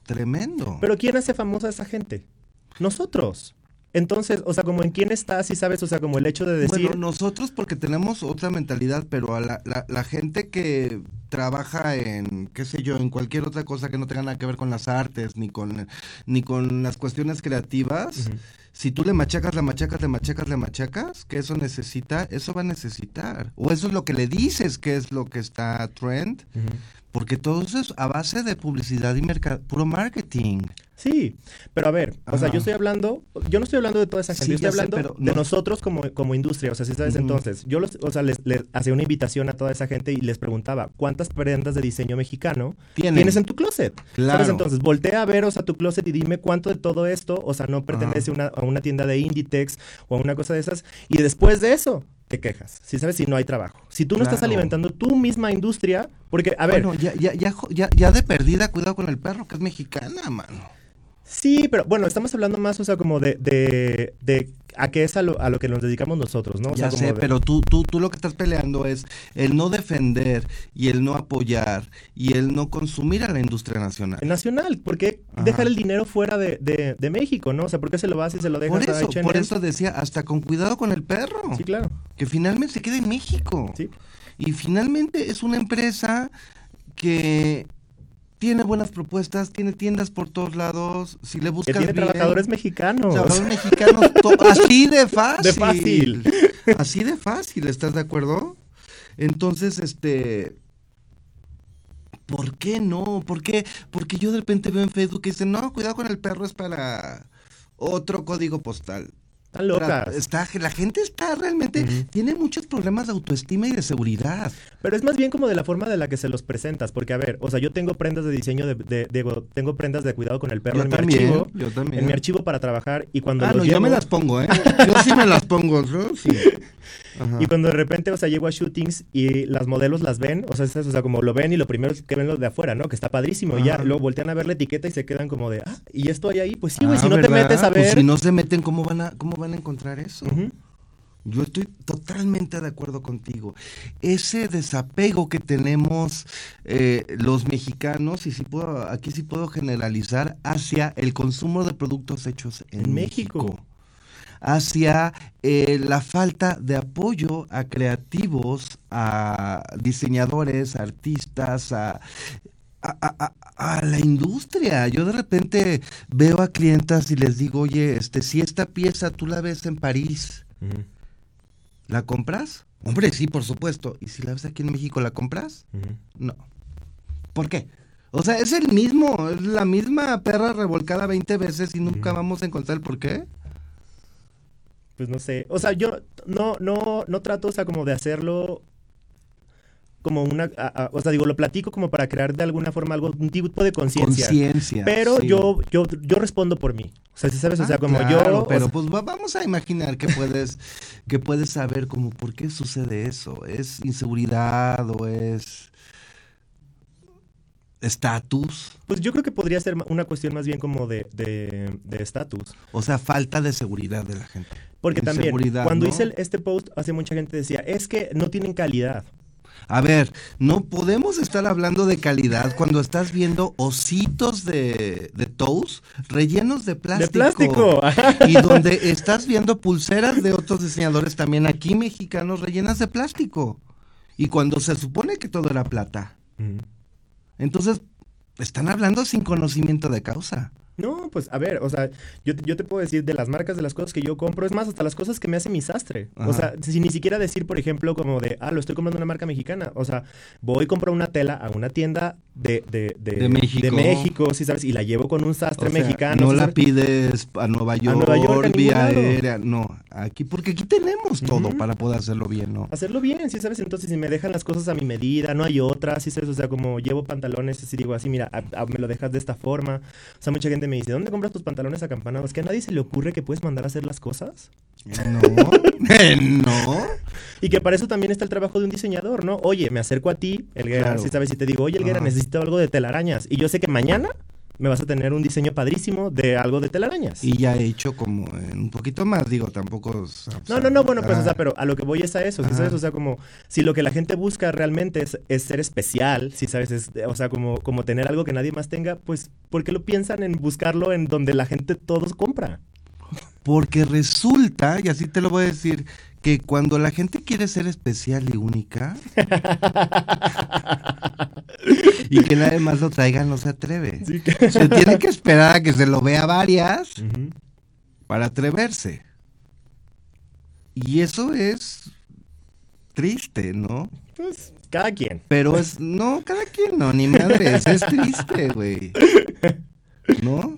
tremendo. Pero ¿quién hace famosa a esa gente? Nosotros. Entonces, o sea, como en quién estás, y sabes, o sea, como el hecho de decir... Bueno, nosotros porque tenemos otra mentalidad, pero a la, la- la gente que trabaja en, qué sé yo, en cualquier otra cosa que no tenga nada que ver con las artes, ni con, ni con las cuestiones creativas, si tú le machacas, le machacas, le machacas, le machacas, que eso necesita, eso va a necesitar. O eso es lo que le dices que es lo que está trend. Porque todo eso es a base de publicidad y mercado, puro marketing. Sí, pero a ver, o sea, yo estoy hablando, yo no estoy hablando de toda esa gente, Sí, yo estoy sé, hablando pero de no- nosotros como, como industria, o sea, si sabes, entonces, yo los, o sea, les, les hacía una invitación a toda esa gente y les preguntaba, ¿cuántas prendas de diseño mexicano Tienen. tienes en tu closet? Claro. ¿Sabes? Entonces, voltea a ver, o sea, tu closet y dime cuánto de todo esto, o sea, no pertenece a una, a una tienda de Inditex o a una cosa de esas, y después de eso, te quejas, si sabes, si no hay trabajo. Si tú no estás alimentando tu misma industria, porque, a ver, Bueno, ya, ya, ya, ya de perdida, cuidado con el perro, que es mexicana, mano. Sí, pero bueno, estamos hablando más, o sea, como de, de, de a qué es a lo, a lo que nos dedicamos nosotros, ¿no? O ya sea, sé, de- pero tú, tú, tú lo que estás peleando es el no defender y el no apoyar y el no consumir a la industria nacional. Nacional, ¿por qué Ajá. dejar el dinero fuera de, de, de México, no? O sea, ¿por qué se lo vas y se lo dejas Por eso, H&M? por eso decía, hasta con cuidado con el perro, Sí, claro. que finalmente se quede en México. Sí. Y finalmente es una empresa que tiene buenas propuestas, tiene tiendas por todos lados, si le Que buscas tiene bien, trabajadores mexicanos. Trabajadores mexicanos, *laughs* así de fácil. De fácil. Así de fácil, ¿estás de acuerdo? Entonces, este... ¿Por qué no? ¿Por qué? Porque yo de repente veo en Facebook que dicen, no, cuidado con el perro, es para otro código postal. Están locas. Está, la gente está realmente, tiene muchos problemas de autoestima y de seguridad. Pero es más bien como de la forma de la que se los presentas, porque a ver, o sea, yo tengo prendas de diseño, de, de- digo, tengo prendas de cuidado con el perro Yo en mi también, archivo, yo también. en mi archivo para trabajar y cuando Ah, los no, yo me las pongo, ¿eh? Yo sí me las pongo, yo sí. *laughs* Ajá. Y cuando de repente, o sea, llego a shootings y las modelos las ven, o sea, es- o sea, como lo ven y lo primero es que ven lo de afuera, ¿no? Que está padrísimo. Y ya luego voltean a ver la etiqueta y se quedan como de, ah, ¿y esto hay ahí? Pues sí, güey, Ah, si no te metes a Pues ver. si no se meten, ¿cómo van a, cómo van a encontrar eso? Yo estoy totalmente de acuerdo contigo. Ese desapego que tenemos eh, los mexicanos, y si puedo, aquí sí puedo generalizar, hacia el consumo de productos hechos en, En México. México. Hacia eh, la falta de apoyo a creativos, a diseñadores, a artistas, a, a, a- la industria. Yo de repente veo a clientas y les digo, oye, este, si esta pieza tú la ves en París, ¿La compras? Hombre, sí, por supuesto. ¿Y si la ves aquí en México, la compras? No. ¿Por qué? O sea, es el mismo, es la misma perra revolcada 20 veces y nunca vamos a encontrar el por qué. Pues no sé. O sea, yo no, no, no trato, o sea, como de hacerlo como una, a- a- o sea, digo, lo platico como para crear de alguna forma algo, un tipo de conciencia. Conciencia. Pero sí. yo, yo, yo respondo por mí. O sea, si sabes, o sea, Ah, como claro, yo. o Pero sea, pues va- vamos a imaginar que puedes, *laughs* que puedes saber como por qué sucede eso. ¿Es inseguridad o es estatus? pues yo creo que podría ser una cuestión más bien como de de- de estatus. O sea, falta de seguridad de la gente. Porque también, cuando ¿no? hice este post, hace mucha gente decía, es que no tienen calidad. A ver, no podemos estar hablando de calidad cuando estás viendo ositos de, de toast rellenos de plástico. De plástico. Y donde estás viendo pulseras de otros diseñadores también aquí mexicanos rellenas de plástico. Y cuando se supone que todo era plata. Entonces, están hablando sin conocimiento de causa. No, pues a ver, o sea, yo, te- yo te puedo decir de las marcas de las cosas que yo compro, es más, hasta las cosas que me hace mi sastre. Ajá. O sea, sin ni siquiera decir, por ejemplo, como de, ah, lo estoy comprando una marca mexicana. O sea, voy y compro una tela a una tienda de, de, de, De México. de México, sí sabes, y la llevo con un sastre O sea, mexicano. no ¿sí la sabes? pides a Nueva York, Nueva York, a ningún vía aérea. No, aquí, porque aquí tenemos todo para poder hacerlo bien, ¿no? Hacerlo bien, sí sabes, entonces si me dejan las cosas a mi medida, no hay otra, sí sabes, o sea, como llevo pantalones, así digo así, mira, a- a- me lo dejas de esta forma. O sea, mucha gente me dice, ¿dónde compras tus pantalones acampanados? ¿Que a nadie se le ocurre que puedes mandar a hacer las cosas? No, *laughs* no. Y que para eso también está el trabajo de un diseñador, ¿no? Oye, me acerco a ti, Elguera, Claro. si sabes, y te digo, oye, Elguera, Ajá. necesito algo de telarañas. Y yo sé que mañana me vas a tener un diseño padrísimo de algo de telarañas. Y ya he hecho como en un poquito más, digo, tampoco. o sea, No, no, no, bueno, pues, o sea, ah, pero a lo que voy es a eso, ¿sí Ajá. sabes? O sea, como, si lo que la gente busca realmente es, es ser especial, si sabes, es, o sea, como, como tener algo que nadie más tenga, pues, ¿por qué lo piensan en buscarlo en donde la gente todos compra? Porque resulta, y así te lo voy a decir, que cuando la gente quiere ser especial y única *laughs* y que nadie más lo traiga, no se atreve. Sí Se tiene que esperar a que se lo vea varias para atreverse. Y eso es triste, ¿no? Pues, cada quien. Pero es, no, cada quien no, ni madres, es triste, güey. *laughs* ¿No?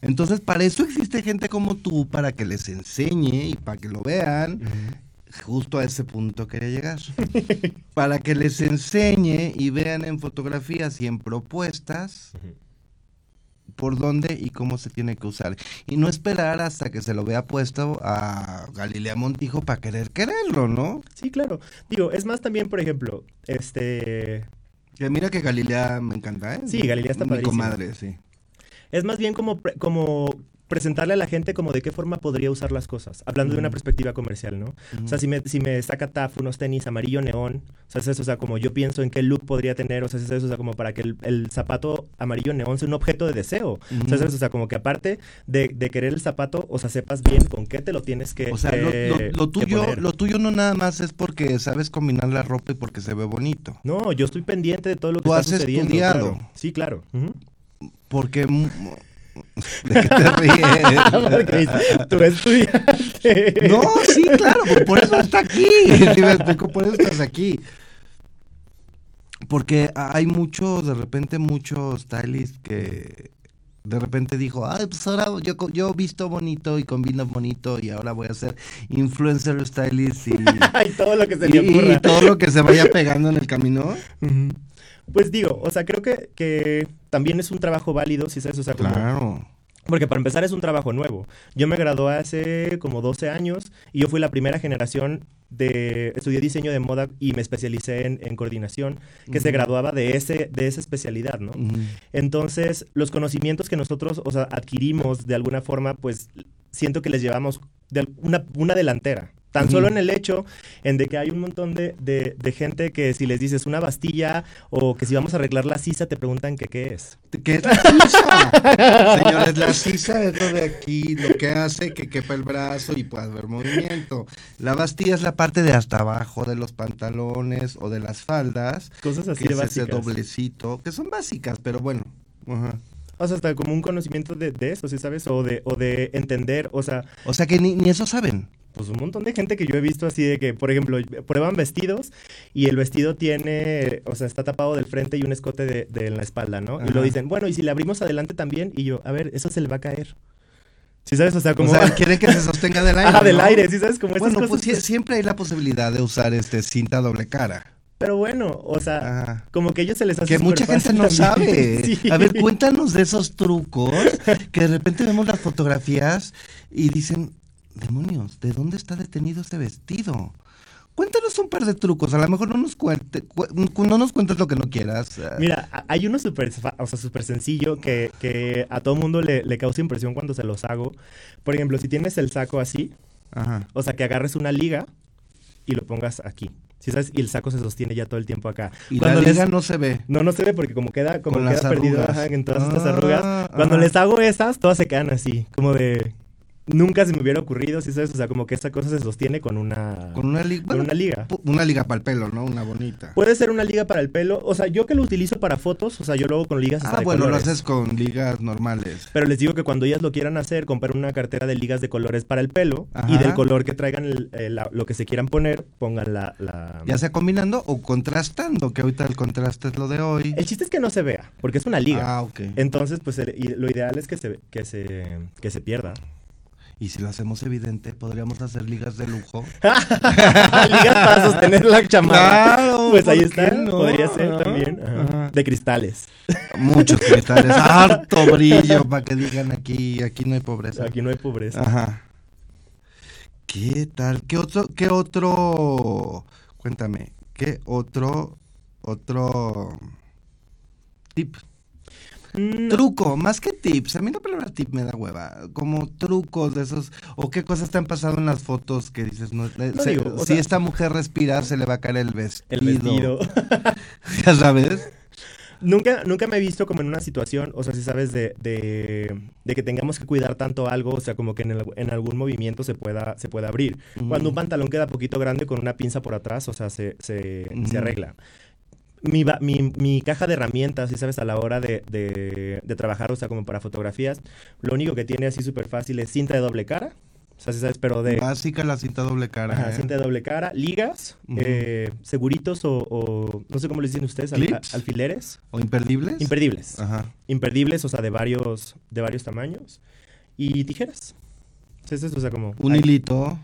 Entonces, para eso existe gente como tú, para que les enseñe y para que lo vean. Justo a ese punto quería llegar. *laughs* Para que les enseñe y vean en fotografías y en propuestas por dónde y cómo se tiene que usar. Y no esperar hasta que se lo vea puesto a Galilea Montijo para querer quererlo, ¿no? Sí, claro. Digo, es más también, por ejemplo, este... Que mira que Galilea me encanta, ¿eh? Sí, Galilea está Mi padrísima. comadre, sí. Es más bien como, como presentarle a la gente como de qué forma podría usar las cosas, hablando de una perspectiva comercial, ¿no? O sea, si me, si me saca TAF unos tenis amarillo neón, o sea, es eso, o sea, como yo pienso en qué look podría tener, o sea, es eso, o sea, como para que el, el zapato amarillo neón sea un objeto de deseo. O sea, es eso, o sea, como que aparte de, de querer el zapato, o sea, sepas bien con qué te lo tienes que O sea, lo, que- lo- lo que tuyo, lo tuyo no nada más es porque sabes combinar la ropa y porque se ve bonito. No, yo estoy pendiente de todo lo que Tú está has sucediendo. estudiado. claro. Sí, claro. Porque... ¿De qué te ríes? *laughs* Tú estudiaste. No, sí, claro, por- eso está aquí. *laughs* Por eso estás aquí. Porque hay mucho, de repente, muchos stylists que de repente dijo, ay, pues ahora yo, yo visto bonito y combino bonito y ahora voy a ser influencer stylist y, *laughs* Ay, todo lo que se y- le ocurra. y todo lo que se vaya pegando en el camino. Ujú. Pues digo, o sea, creo que, que también es un trabajo válido, si sabes, o sea, como- Claro. Porque para empezar es un trabajo nuevo. Yo me gradué hace como 12 años y yo fui la primera generación de... Estudié diseño de moda y me especialicé en, en coordinación, que se graduaba de, ese, de esa especialidad, ¿no? Entonces, los conocimientos que nosotros, o sea, adquirimos de alguna forma, pues siento que les llevamos de una, una delantera. Tan solo en el hecho en de que hay un montón de, de- de gente que si les dices una bastilla o que si vamos a arreglar la sisa, te preguntan que qué es. ¿Qué es la sisa? *laughs* Señores, la sisa es lo de aquí, lo que hace que quepa el brazo y pueda haber movimiento. La bastilla es la parte de hasta abajo de los pantalones o de las faldas, Cosas así que de es ese doblecito, que son básicas, pero bueno. Ajá. O sea, hasta como un conocimiento de, de eso, ¿sí sabes? O de, o de entender, o sea, O sea que ni, ni eso saben. Pues un montón de gente que yo he visto así de que, por ejemplo, prueban vestidos y el vestido tiene, o sea, está tapado del frente y un escote de, de la espalda, ¿no? Y lo dicen, bueno, y si le abrimos adelante también, y yo, a ver, eso se le va a caer. ¿Sí sabes? O sea, como... O sea, *laughs* quieren que se sostenga del aire. Ajá, del aire, ¿sí sabes? Como esas Bueno, cosas pues sí, que- siempre hay la posibilidad de usar este cinta doble cara. Pero bueno, o sea, Ajá. como que ellos se les hace Que mucha gente no también. sabe. *laughs* Sí. A ver, cuéntanos de esos trucos que de repente vemos las fotografías y dicen, demonios, ¿de dónde está detenido este vestido? Cuéntanos un par de trucos, a lo mejor no nos cuente, cu- no nos cuentes lo que no quieras. eh, Mira, hay uno súper o sea, súper sencillo que, que a todo mundo le, le causa impresión cuando se los hago. Por ejemplo, si tienes el saco así, Ajá. o sea, que agarres una liga y lo pongas aquí. ¿Sí sabes? Y el saco se sostiene ya todo el tiempo acá. Y Cuando la les- liga no se ve. No, no se ve porque como queda, como queda perdido ajá, en todas estas Ah, arrugas. Cuando ajá. les hago esas, todas se quedan así, como de... Nunca se me hubiera ocurrido, ¿sí sabes? O sea, como que esta cosa se sostiene con una... Con una liga. con una liga. Una liga para el pelo, ¿no? Una bonita. Puede ser una liga para el pelo. O sea, yo que lo utilizo para fotos, o sea, yo lo hago con ligas Ah, bueno, lo haces con ligas normales. Pero les digo que cuando ellas lo quieran hacer, compren una cartera de ligas de colores para el pelo Ajá. y del color que traigan el- el- la- lo que se quieran poner, pongan la... la- Ya sea combinando o contrastando, que ahorita el contraste es lo de hoy. El chiste es que no se vea, porque es una liga. Ah, ok. Entonces, pues el- y lo ideal es que se, que se, que se pierda. Y si lo hacemos evidente, podríamos hacer ligas de lujo. *laughs* ligas para sostener la chamarra. Claro, Pues ahí ¿por qué está. no? Podría ser Ajá. también. Ajá. De cristales. Muchos cristales, *laughs* harto brillo para que digan aquí, aquí no hay pobreza. Aquí no hay pobreza. Ajá. ¿Qué tal? ¿Qué otro, qué otro? Cuéntame, ¿qué otro, otro tip? Mm, Truco, más que tips. A mí la palabra tip me da hueva. Como trucos de esos. O qué cosas te han pasado en las fotos que dices, no, eh, No se- digo, o si sea- esta mujer respira, se le va a caer el vestido. el vestido. *laughs* Ya sabes. Nunca, nunca me he visto como en una situación, o sea, si sabes, de, de, de que tengamos que cuidar tanto algo, o sea, como que en, el- en algún movimiento se pueda, se pueda abrir. Cuando un pantalón queda poquito grande con una pinza por atrás, o sea, se, se arregla. Mi, mi, mi caja de herramientas, si sabes, a la hora de, de, de trabajar, o sea, como para fotografías, lo único que tiene así súper fácil es cinta de doble cara, o sea, si sabes, pero de... Básica la cinta doble cara. Ajá, ¿eh? cinta de doble cara, ligas, eh, seguritos o, o no sé cómo le dicen ustedes, alfileres. ¿O imperdibles? Imperdibles. Ajá. Imperdibles, o sea, de varios, de varios tamaños. Y tijeras. Es eso, o sea, como... Un hilito.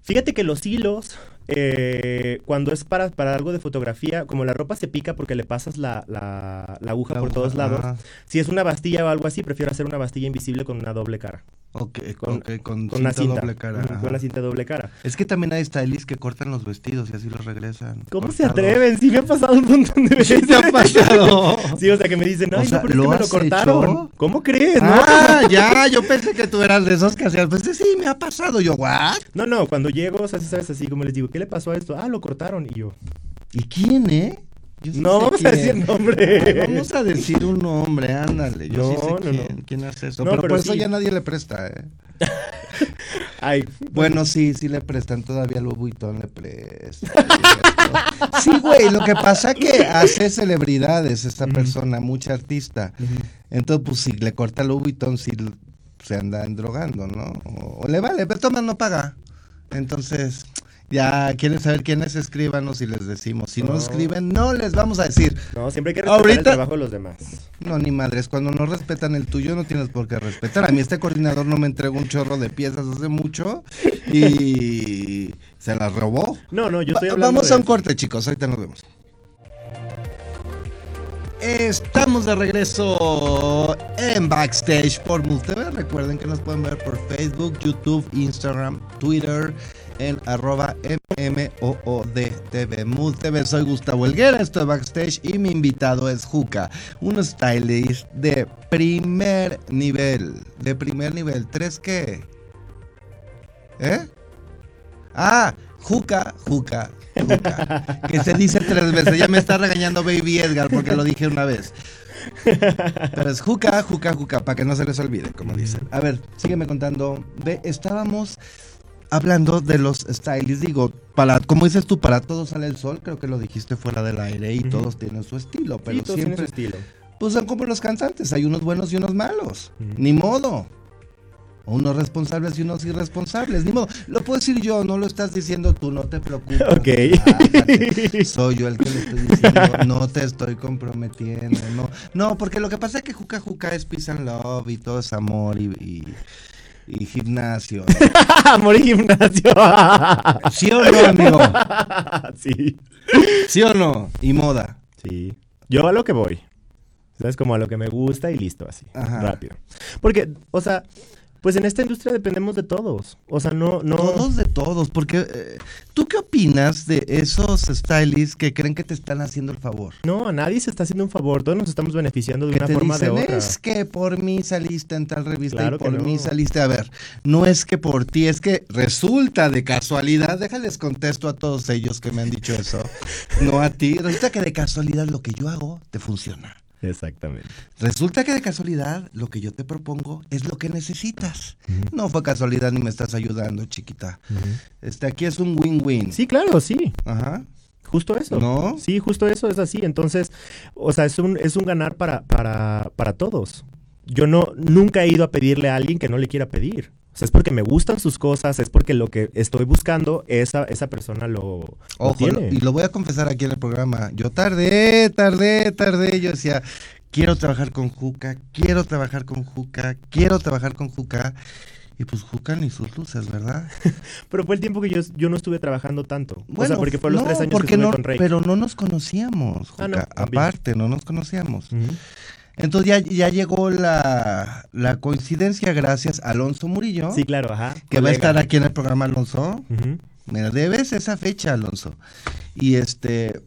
Fíjate que los hilos, eh, cuando es para, para algo de fotografía, como la ropa se pica porque le pasas la, la- la aguja La por aguja, todos lados, si es una bastilla o algo así, prefiero hacer una bastilla invisible con una doble cara. Ok, Con- ok, con, Con una cinta doble cara. Con una cinta doble cara. Es que también hay stylists que cortan los vestidos y así los regresan. ¿Cómo se atreven? Sí me ha pasado un montón de veces. te ha pasado? *laughs* Sí, o sea, que me dicen, O ay, sea, no, pero es ¿lo que me lo cortaron. hecho? ¿Cómo crees? no? Ah, ya, *laughs* yo pensé que tú eras de esos que hacías. Pues sí, me ha pasado. Yo, ¿what? No, no, cuando llego, o sea, sí sabes así como les digo, ¿qué le pasó a esto? Ah, lo cortaron. Y yo, ¿Y quién, eh? Yo sí no vamos a quién. decir nombre. Ay, vamos a decir un nombre, ándale. Yo sí No, sé no, quién, no. quién hace eso. Pero, pero por eso ya nadie le presta, ¿eh? *laughs* Ay, Bueno, sí, sí le prestan. Todavía Louis Vuitton le presta. *laughs* Sí, güey, lo que pasa que hace celebridades esta persona, mucha artista. Entonces, pues si le corta Louis Vuitton, sí se andan drogando, ¿no? O, o le vale, pero toma, no paga. Entonces, ya quieren saber quiénes escríbanos y les decimos. Si no, No. escriben, no les vamos a decir. no, siempre hay que respetar Ahorita- el trabajo de los demás. No, ni madres, cuando no respetan el tuyo no tienes por qué respetar. A mí este coordinador no me entregó un chorro de piezas hace mucho y *laughs* se las robó. No, no, yo estoy Va- hablando Vamos de a un corte, chicos, ahorita nos vemos. Estamos de regreso en Backstage por Move TV. Recuerden que nos pueden ver por Facebook, YouTube, Instagram, Twitter, en arroba MMOODTV. Move TV, soy Gustavo Helguera, estoy Backstage y mi invitado es Juca, un stylist de primer nivel. De primer nivel. ¿Tres qué? ¿Eh? Ah, Juca, Juca, Juca. Que se dice tres veces. Ya me está regañando Baby Edgar porque lo dije una vez. Pero es Juca, Juca, Juca, para que no se les olvide, como dicen. A ver, sígueme contando. Ve, estábamos hablando de los stylists. Digo, para, como dices tú, para todos sale el sol. Creo que lo dijiste fuera del aire y todos tienen su estilo. Pero Sí, todos tienen su siempre, estilo. pues son como los cantantes. Hay unos buenos y unos malos. Ni modo. Unos responsables y unos irresponsables. Ni modo. Lo puedo decir yo, no lo estás diciendo tú, no te preocupes. Ok. *laughs* Soy yo el que le estoy diciendo, no te estoy comprometiendo. No, no porque lo que pasa es que Juca Juca es peace and love y todo es amor y, y, y gimnasio. *laughs* Amor y gimnasio. ¿Sí o no, amigo? *laughs* sí. ¿Sí o no? Y moda. Sí. Yo a lo que voy. ¿Sabes? Como a lo que me gusta y listo, así. Ajá. Rápido. Porque, o sea, Pues en esta industria dependemos de todos. O sea, no, no. Todos de todos, porque eh, ¿tú qué opinas de esos stylists que creen que te están haciendo el favor? No, a nadie se está haciendo un favor, todos nos estamos beneficiando de que una te forma dicen, de otra. Es que por mí saliste en tal revista Claro y por no. mí saliste. A ver, no es que por ti, es que resulta de casualidad. Déjales contesto a todos ellos que me han dicho eso. no a ti. Resulta que de casualidad lo que yo hago te funciona. Exactamente. Resulta que de casualidad lo que yo te propongo es lo que necesitas. No fue casualidad ni me estás ayudando, chiquita. Este aquí es un win-win. Sí, claro, sí. Ajá. Justo eso. ¿No? Sí, justo eso es así. Entonces, o sea, es un, es un ganar para, para, para todos. Yo no, nunca he ido a pedirle a alguien que no le quiera pedir. Sea, es porque me gustan sus cosas, es porque lo que estoy buscando, esa, esa persona lo, Ojo, lo- tiene. y lo voy a confesar aquí en el programa. Yo tardé, tardé, tardé. Yo decía, quiero trabajar con Juca, quiero trabajar con Juca, quiero trabajar con Juca. Y pues Juca ni sus luces, ¿verdad? *laughs* Pero fue el tiempo que yo, yo no estuve trabajando tanto. o sea, porque fue los no, tres años que estuve no, con Rey. Pero no nos conocíamos, Juca. Ah, no, también. Aparte, no nos conocíamos. Entonces ya, ya llegó la, la coincidencia gracias a Alonso Murillo, Sí, claro, ajá. que va a estar aquí en el programa Alonso. Ujú. Mira, debes esa fecha, Alonso. Y este.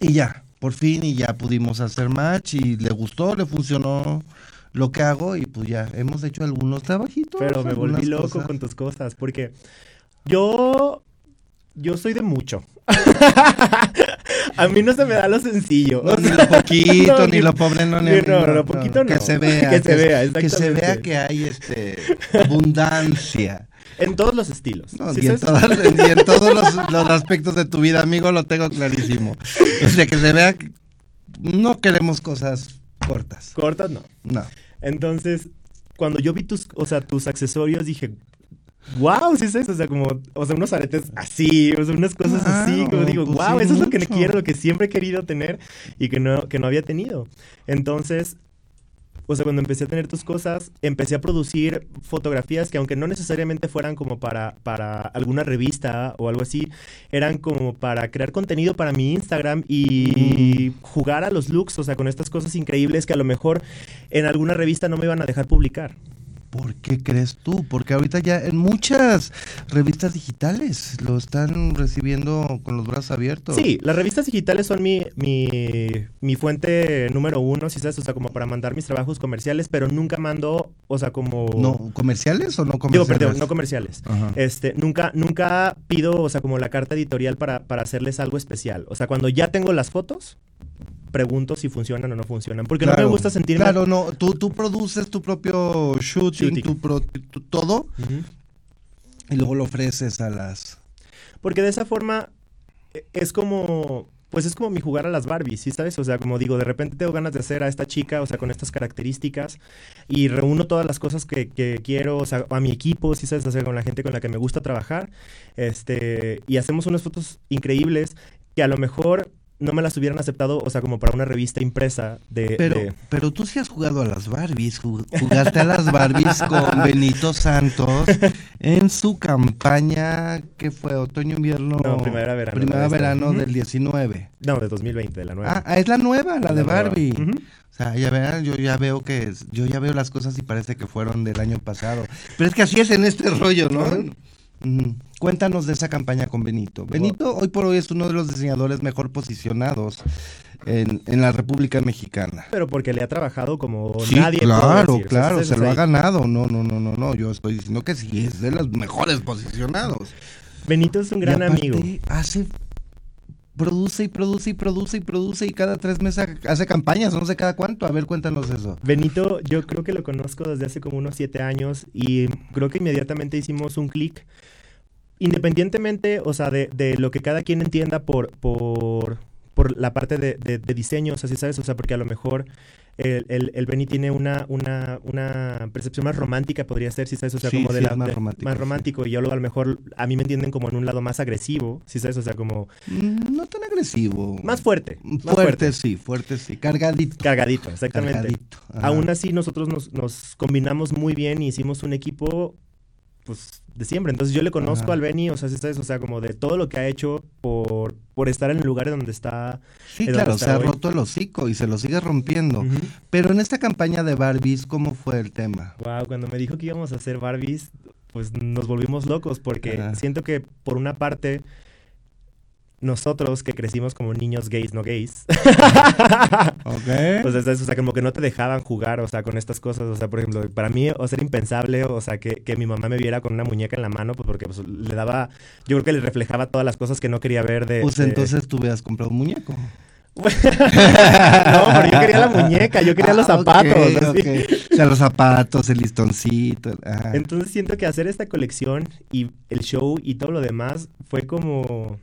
Y ya, por fin, y ya pudimos hacer match y le gustó, le funcionó lo que hago y pues ya hemos hecho algunos trabajitos. Pero me volví loco cosas. con tus cosas, porque yo, yo soy de mucho. A mí no se me da lo sencillo. No, o ni lo poquito, *laughs* no, ni lo pobre, no, ni no, lo poquito Que no. se vea. *laughs* Que se vea, Que se vea que hay este abundancia. En todos los estilos. No, ¿Sí y, en sabes? todas- *laughs* y en todos los, los aspectos de tu vida, amigo, lo tengo clarísimo. O sea, que se vea que no queremos cosas cortas. Cortas, no. No. Entonces, cuando yo vi tus, o sea, tus accesorios, dije, wow, sí es eso. O sea, como, o sea, unos aretes así, o sea, unas cosas así, como digo, pues wow, sí, eso es lo que quiero, lo que siempre he querido tener y que no, que no había tenido. Entonces, o sea, cuando empecé a tener tus cosas, empecé a producir fotografías que aunque no necesariamente fueran como para, para alguna revista o algo así, eran como para crear contenido para mi Instagram y jugar a los looks, o sea, con estas cosas increíbles que a lo mejor en alguna revista no me iban a dejar publicar. ¿Por qué crees tú? Porque ahorita ya en muchas revistas digitales lo están recibiendo con los brazos abiertos. Sí, las revistas digitales son mi, mi, mi fuente número uno, si sabes, o sea, como para mandar mis trabajos comerciales, pero nunca mando, o sea, como... No, ¿comerciales o no Digo, comerciales? perdón, no comerciales. Ajá. Este, nunca, nunca pido, o sea, como la carta editorial para, para hacerles algo especial. O sea, cuando ya tengo las fotos, pregunto si funcionan o no funcionan. Porque no me gusta sentirme. Claro, no, tú, tú produces tu propio shooting, Shooting. tu pro- tu- todo, y luego lo ofreces a las... Porque de esa forma eh, es como. Pues es como mi jugar a las Barbies, ¿sí sabes? O sea, como digo, de repente tengo ganas de hacer a esta chica, o sea, con estas características, y reúno todas las cosas que, que quiero, o sea, a mi equipo, ¿sí sabes? O sea, con la gente con la que me gusta trabajar, este, y hacemos unas fotos increíbles que a lo mejor no me las hubieran aceptado, o sea, como para una revista impresa de... Pero, de- pero tú sí has jugado a las Barbies, ju- jugaste a las Barbies con *laughs* Benito Santos en su campaña que fue otoño invierno No, primavera, verano, primavera de verano del 19 No, de 2020, de la nueva. ah, ah, es la nueva la de La. Barbie. O sea ya verán yo ya veo que es- yo ya veo las cosas y parece que fueron del año pasado. Pero es que así es en este rollo no. Cuéntanos de esa campaña con Benito. Benito hoy por hoy es uno de los diseñadores mejor posicionados en, en la República Mexicana. Pero porque le ha trabajado como Sí, nadie. claro, decir. Claro, ese se lo ha ganado. No, no, no, no, no. Yo estoy diciendo que sí, es de los mejores posicionados. Benito es un gran Y aparte, amigo. Hace, produce y produce y produce y produce y cada tres meses hace campañas, no sé cada cuánto. A ver, cuéntanos eso. Benito, yo creo que lo conozco desde hace como unos siete años y creo que inmediatamente hicimos un clic. Independientemente, o sea, de, de lo que cada quien entienda por, por, por la parte de, de, de diseño, o sea, ¿sí sabes? O sea, porque a lo mejor el, el, el Benny tiene una, una, una percepción más romántica, podría ser, ¿sí sabes? O sea, Sí, como de la, más romántico, más romántico. Y yo lo, a lo mejor, a mí me entienden como en un lado más agresivo, ¿sí sabes? O sea, como Mm, No tan agresivo. más fuerte. Más Fuerte, fuerte. sí, fuerte, sí. Cargadito. Cargadito, exactamente. Cargadito. Aún así, nosotros nos, nos combinamos muy bien y hicimos un equipo pues, de siempre. Entonces yo le conozco Ajá. al Benny, o sea, si sabes, o sea, como de todo lo que ha hecho por, por estar en el lugar donde está. Sí, ¿de claro, se ha hoy? roto el hocico y se lo sigue rompiendo. Pero en esta campaña de Barbies, ¿cómo fue el tema? Wow, cuando me dijo que íbamos a hacer Barbies, pues nos volvimos locos porque Ajá. siento que por una parte nosotros que crecimos como niños gays no gays, *laughs* *laughs* Ok. pues es eso, o sea, como que no te dejaban jugar, o sea, con estas cosas, o sea, por ejemplo, para mí, o sea, era impensable, o sea, que, que mi mamá me viera con una muñeca en la mano, pues porque pues, le daba, yo creo que le reflejaba todas las cosas que no quería ver de... Pues de- entonces tú hubieras comprado un muñeco. *laughs* no, pero yo quería la muñeca, yo quería los Ah, zapatos. así. ok. O sea, los zapatos, el listoncito. ajá. Entonces siento que hacer esta colección y el show y todo lo demás fue como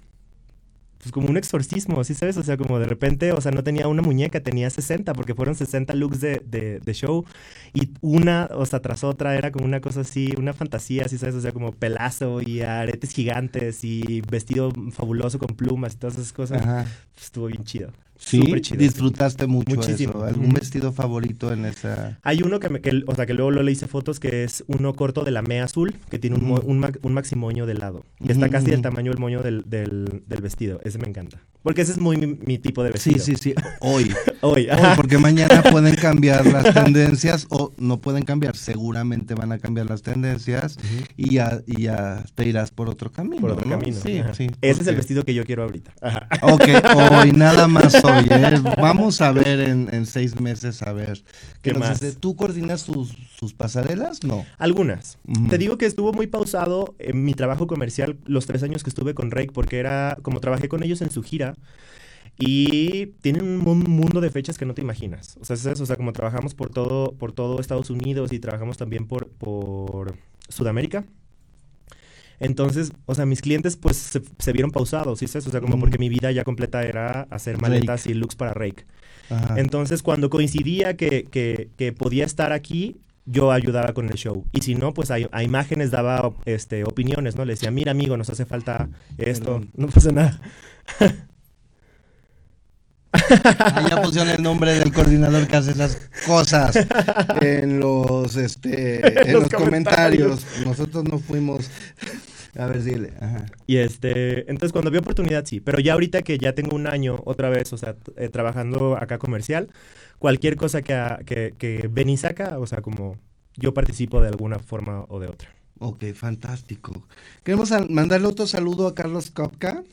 pues como un exorcismo, ¿sí sabes? O sea, como de repente, o sea, no tenía una muñeca, tenía 60, porque fueron 60 looks de, de, de show, y una, o sea, tras otra, era como una cosa así, una fantasía, ¿sí sabes? O sea, como pelazo y aretes gigantes y vestido fabuloso con plumas y todas esas cosas. Ajá. Pues, estuvo bien chido. Sí, Súper chido. disfrutaste mucho Muchísimo. eso. ¿Algún vestido favorito en esa? Hay uno que, me, que, o sea, que luego, le hice fotos que es uno corto de la mea azul, que tiene un, mo- Ujú. un, un maximoño de lado. Que está casi del ujú. tamaño del moño del, del, del vestido. Ese me encanta. Porque ese es muy mi, mi tipo de Sí, vestido. sí, sí. Hoy. *laughs* Hoy, Hoy, ajá. porque mañana *laughs* pueden cambiar las tendencias o no pueden cambiar. Seguramente van a cambiar las tendencias y ya, y ya te irás por otro camino. Por otro ¿no? camino. Sí, ajá. sí. Ese es el vestido que yo quiero ahorita. Ajá. Ok, hoy, nada más hoy. ¿eh? *laughs* Vamos a ver en, en seis meses, a ver. ¿Qué más? ¿Tú coordinas sus, sus pasarelas? No. Algunas. Te digo que estuvo muy pausado en mi trabajo comercial los tres años que estuve con Rake, porque era como trabajé con ellos en su gira. Y tienen un mu- mundo de fechas que no te imaginas. O sea, es eso, o sea, como trabajamos por todo, por todo Estados Unidos y trabajamos también por, por Sudamérica. Entonces, o sea, mis clientes pues se, se vieron pausados, ¿sí? sabes? O sea, como Ujú. porque mi vida ya completa era hacer Rake. maletas y looks para Rake. Ajá. Entonces, cuando coincidía que, que- que podía estar aquí, yo ayudaba con el show. Y si no, pues a, a imágenes daba este, opiniones, ¿no? Le decía, mira, amigo, nos hace falta esto. No pasa nada. *laughs* Ya pusieron el nombre del coordinador que hace las cosas en los este *laughs* en los los, comentarios. Nosotros no fuimos. A ver, dile. Ajá. Y este, entonces cuando vi oportunidad, sí. Pero ya ahorita que ya tengo un año otra vez, o sea, eh, trabajando acá comercial, cualquier cosa que, a- que, que Benny saca, o sea, como yo participo de alguna forma o de otra. Ok, fantástico. Queremos mandarle otro saludo a Carlos Kopka.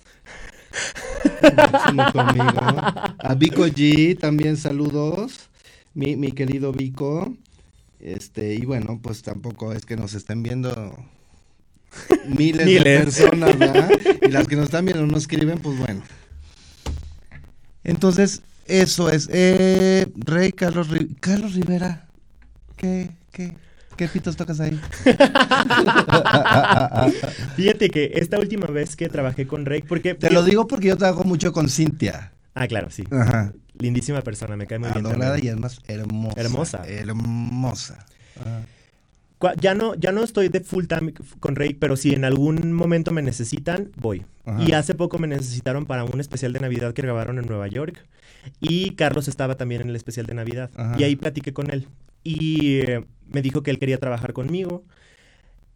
A Vico G, también saludos. Mi, mi querido Vico. Este, y bueno, pues tampoco es que nos estén viendo miles, de personas, ¿verdad? Y las que nos están viendo no escriben, pues bueno. Entonces, eso es. Eh, Rey Carlos, Ri- Carlos Rivera. ¿Qué, qué, qué pitos tocas ahí? *laughs* Fíjate que esta última vez que trabajé con Rake, porque... Te lo digo porque yo trabajo mucho con Cintia. Ah, claro, sí. Ajá. Lindísima persona, me cae muy bien. Adorada y además hermosa. Hermosa. Hermosa. Ya no, ya no estoy de full time con Rake, pero si en algún momento me necesitan, voy. Ajá. Y hace poco me necesitaron para un especial de Navidad que grabaron en Nueva York. Y Carlos estaba también en el especial de Navidad. Ajá. Y ahí platiqué con él. Y eh, me dijo que él quería trabajar conmigo.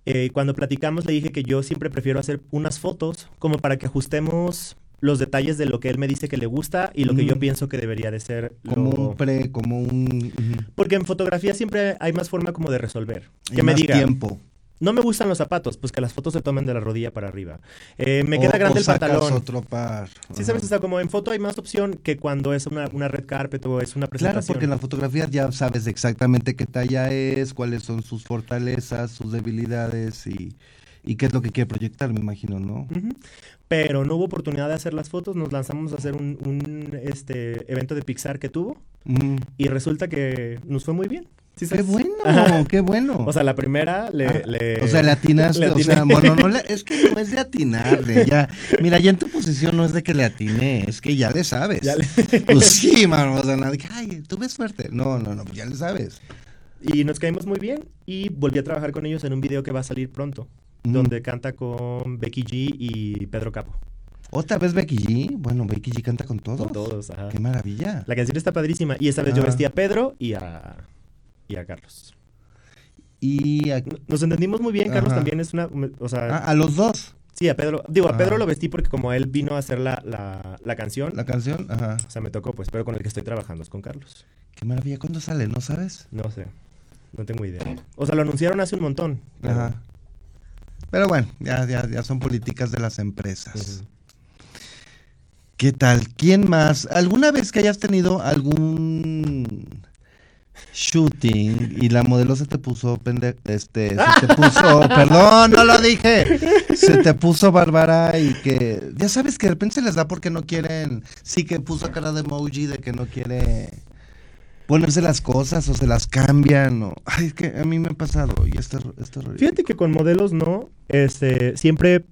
Eh, cuando platicamos le dije que yo siempre prefiero hacer unas fotos como para que ajustemos los detalles de lo que él me dice que le gusta y lo que yo pienso que debería de ser. Como lo- un pre, como un... Porque en fotografía siempre hay más forma como de resolver. Que me más diga, tiempo. No me gustan los zapatos, pues que las fotos se tomen de la rodilla para arriba. Eh, me O- queda o grande el pantalón. otro par. Sí, sabes, o sea, como en foto hay más opción que cuando es una, una red carpet o es una Claro, presentación. porque en la fotografía ya sabes exactamente qué talla es, cuáles son sus fortalezas, sus debilidades y, y qué es lo que quiere proyectar, me imagino, ¿no? Pero no hubo oportunidad de hacer las fotos, nos lanzamos a hacer un, un, este, evento de Pixar que tuvo Mm. y resulta que nos fue muy bien. ¿Sí ¡Qué bueno! Ajá. ¡Qué bueno! O sea, la primera le... Ah, le- o sea, le atinaste, le o sea, bueno, no le- *laughs* es que no es de atinarle, ya. Mira, ya en tu posición no es de que le atiné, es que ya le sabes. Ya *laughs* Pues *laughs* sí, mano, o sea, nada ay, tuve suerte. No, no, no, pues ya le sabes. Y nos caímos muy bien y volví a trabajar con ellos en un video que va a salir pronto, Mm. donde canta con Becky G y Pedro Capo. ¿Otra vez Becky G? Bueno, Becky G canta con todos. Con todos, ajá. ¡Qué maravilla! La canción está padrísima y esta vez yo Ah. vestí a Pedro y a, y a Carlos. y a, Nos entendimos muy bien, Carlos Ajá. también es una, o sea, ah, a los dos sí, a Pedro, digo, a Pedro Ah. lo vestí porque como él vino a hacer la, la, la canción, la canción. Ajá. o sea, me tocó, pues, pero con el que estoy trabajando es con Carlos. Qué maravilla. ¿Cuándo sale? ¿No sabes? No sé, no tengo idea. O sea, lo anunciaron hace un montón. pero- Ajá. Pero bueno, ya, ya, ya son políticas de las empresas. ¿Qué tal? ¿Quién más? ¿Alguna vez que hayas tenido algún shooting y la modelo se te puso pende este, se te puso, *laughs* perdón, no lo dije, se te puso bárbara y que, ya sabes que de repente se les da porque no quieren, sí que puso cara de emoji de que no quiere ponerse las cosas o se las cambian o, ay, es que a mí me ha pasado y esto, esto Fíjate que con modelos no, este, siempre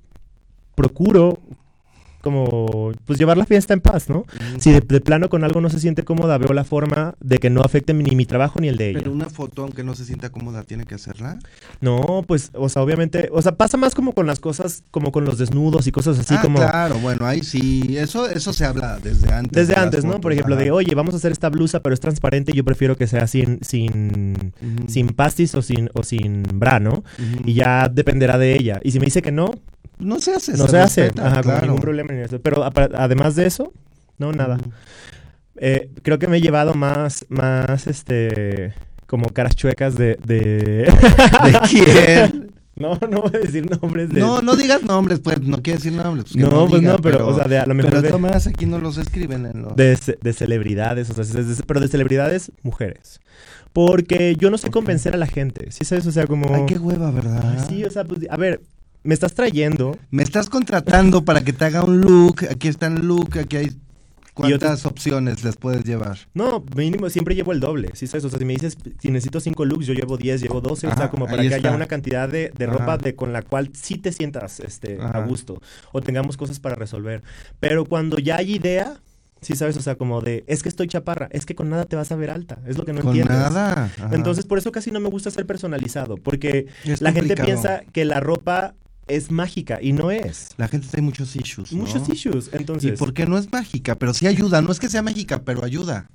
procuro como pues llevar la fiesta en paz, ¿no? Si de, de plano con algo no se siente cómoda, veo la forma de que no afecte ni mi trabajo ni el de ella. Pero una foto, aunque no se sienta cómoda, tiene que hacerla. No, pues, o sea, obviamente, o sea, pasa más como con las cosas, como con los desnudos y cosas así, ah, como claro, bueno, ahí sí, eso, eso se habla desde antes. desde de antes, ¿no? fotos, Por ejemplo, ajá. de, oye, vamos a hacer esta blusa, pero es transparente, yo prefiero que sea sin, sin, sin pastis o sin, o sin bra, ¿no? Y ya dependerá de ella. Y si me dice que no, no se hace, no se, hace, respeta, ajá, con claro. ningún problema ni eso. Pero además de eso, no, nada. Eh, creo que me he llevado más, más, este, como caras chuecas de... de... *laughs* ¿De quién? *laughs* no, no voy a decir nombres de... No, no digas nombres, pues, no quiere decir nombres. pues, que No, pues diga, no, pero, o sea, de a lo mejor Pero de maneras aquí no los escriben en los... de, de celebridades, o sea, de- pero de celebridades mujeres. Porque yo no sé Ok. convencer a la gente, ¿sí sabes? O sea, como... Ay, qué hueva, ¿verdad? Sí, o sea, pues, a ver, me estás trayendo, Me estás contratando para que te haga un look, aquí está el look, aquí hay... ¿Cuántas opciones les puedes llevar? no, mínimo siempre llevo el doble, ¿sí sabes? O sea, si me dices, si necesito cinco looks, yo llevo 10, llevo 12, o sea, Ajá, como para que está. haya una cantidad de, de Ajá. ropa de, con la cual sí te sientas este, a Ajá. gusto, o tengamos cosas para resolver. Pero cuando ya hay idea... Sí, sabes, o sea, como de, es que estoy chaparra, es que con nada te vas a ver alta, es lo que no Con entiendes. nada. ajá. Entonces, por eso casi no me gusta ser personalizado, porque Es la gente piensa que la ropa es mágica y no es. La gente tiene muchos issues, ¿no? Muchos issues, ¿Y entonces. por qué no es mágica? Pero sí ayuda, no es que sea mágica, pero ayuda.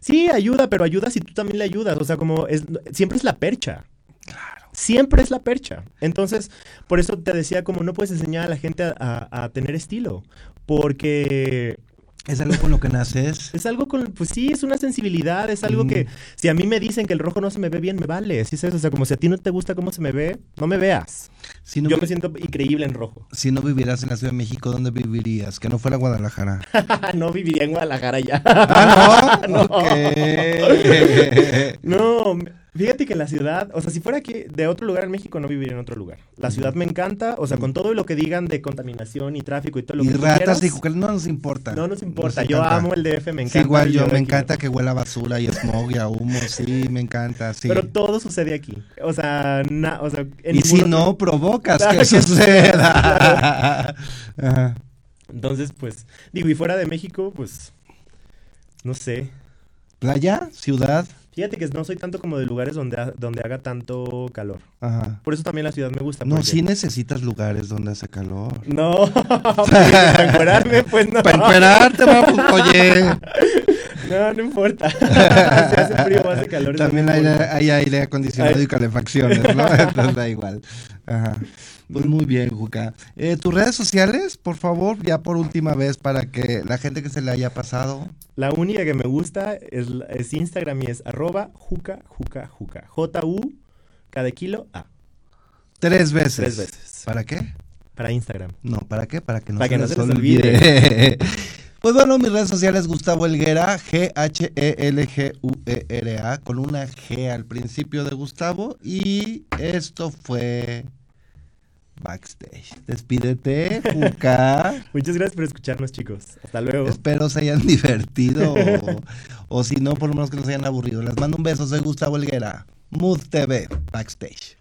Sí, ayuda, pero ayuda si tú también le ayudas. O sea, como es, siempre es la percha. Claro. Siempre es la percha. Entonces, por eso te decía, como no puedes enseñar a la gente a, a- a tener estilo. Porque Es algo con lo que naces. es algo con, pues sí, es una sensibilidad, es algo Mm. que, si a mí me dicen que el rojo no se me ve bien, me vale. ¿Sí sabes? O sea, como si a ti no te gusta cómo se me ve, no me veas. Si no, Yo me siento increíble en rojo. si no vivieras en la Ciudad de México, ¿dónde vivirías? Que no fuera Guadalajara. *laughs* no viviría en Guadalajara ya. Ah, *laughs* no. *laughs* No. No, fíjate que la ciudad, o sea, si fuera aquí de otro lugar en México, no viviría en otro lugar. La ciudad me encanta, o sea, con todo lo que digan de contaminación y tráfico y todo lo y que ratas quieras, y no nos importa. No nos importa, Nos yo encanta. amo el DF, me Sí, encanta. igual yo, me aquí. encanta que huela a basura y smog y a humo, sí, me encanta, sí. Pero todo sucede aquí. O sea, na- o sea en y si otro- no, provocas *laughs* Claro que suceda. *laughs* Ajá. Entonces, pues, digo, y fuera de México, pues, no sé. ¿Playa? ¿Ciudad? Fíjate que no soy tanto como de lugares donde, ha- donde haga tanto calor. Ajá. Por eso también la ciudad me gusta. No, porque- sí necesitas lugares donde hace calor. No, *laughs* para encuerarme, pues no. Para encuerarte, vamos, oye. *laughs* No, no importa. *laughs* *laughs* si hace frío o hace calor. También hay, hay aire acondicionado Ay. y calefacciones, ¿no? *laughs* Entonces da igual. Ajá. Pues muy bien, Juca. Eh, ¿Tus redes sociales, por favor, ya por última vez, para que la gente que se le haya pasado... La única que me gusta es, es Instagram y es arroba juca, juca, juca. J-U, cada kilo, A. Tres veces. Tres veces. ¿Para qué? Para Instagram. No, ¿para qué? Para que no, Para se, que no se les olvide. Pues bueno, mis redes sociales, Gustavo Helguera, G-H-E-L-G-U-E-R-A, con una G al principio de Gustavo. Y esto fue Backstage. Despídete, Juca. *laughs* Muchas gracias por escucharnos, chicos. Hasta luego. Espero se hayan divertido. O, o si no, por lo menos que no se hayan aburrido. Les mando un beso, soy Gustavo Helguera. Mood TV, Backstage.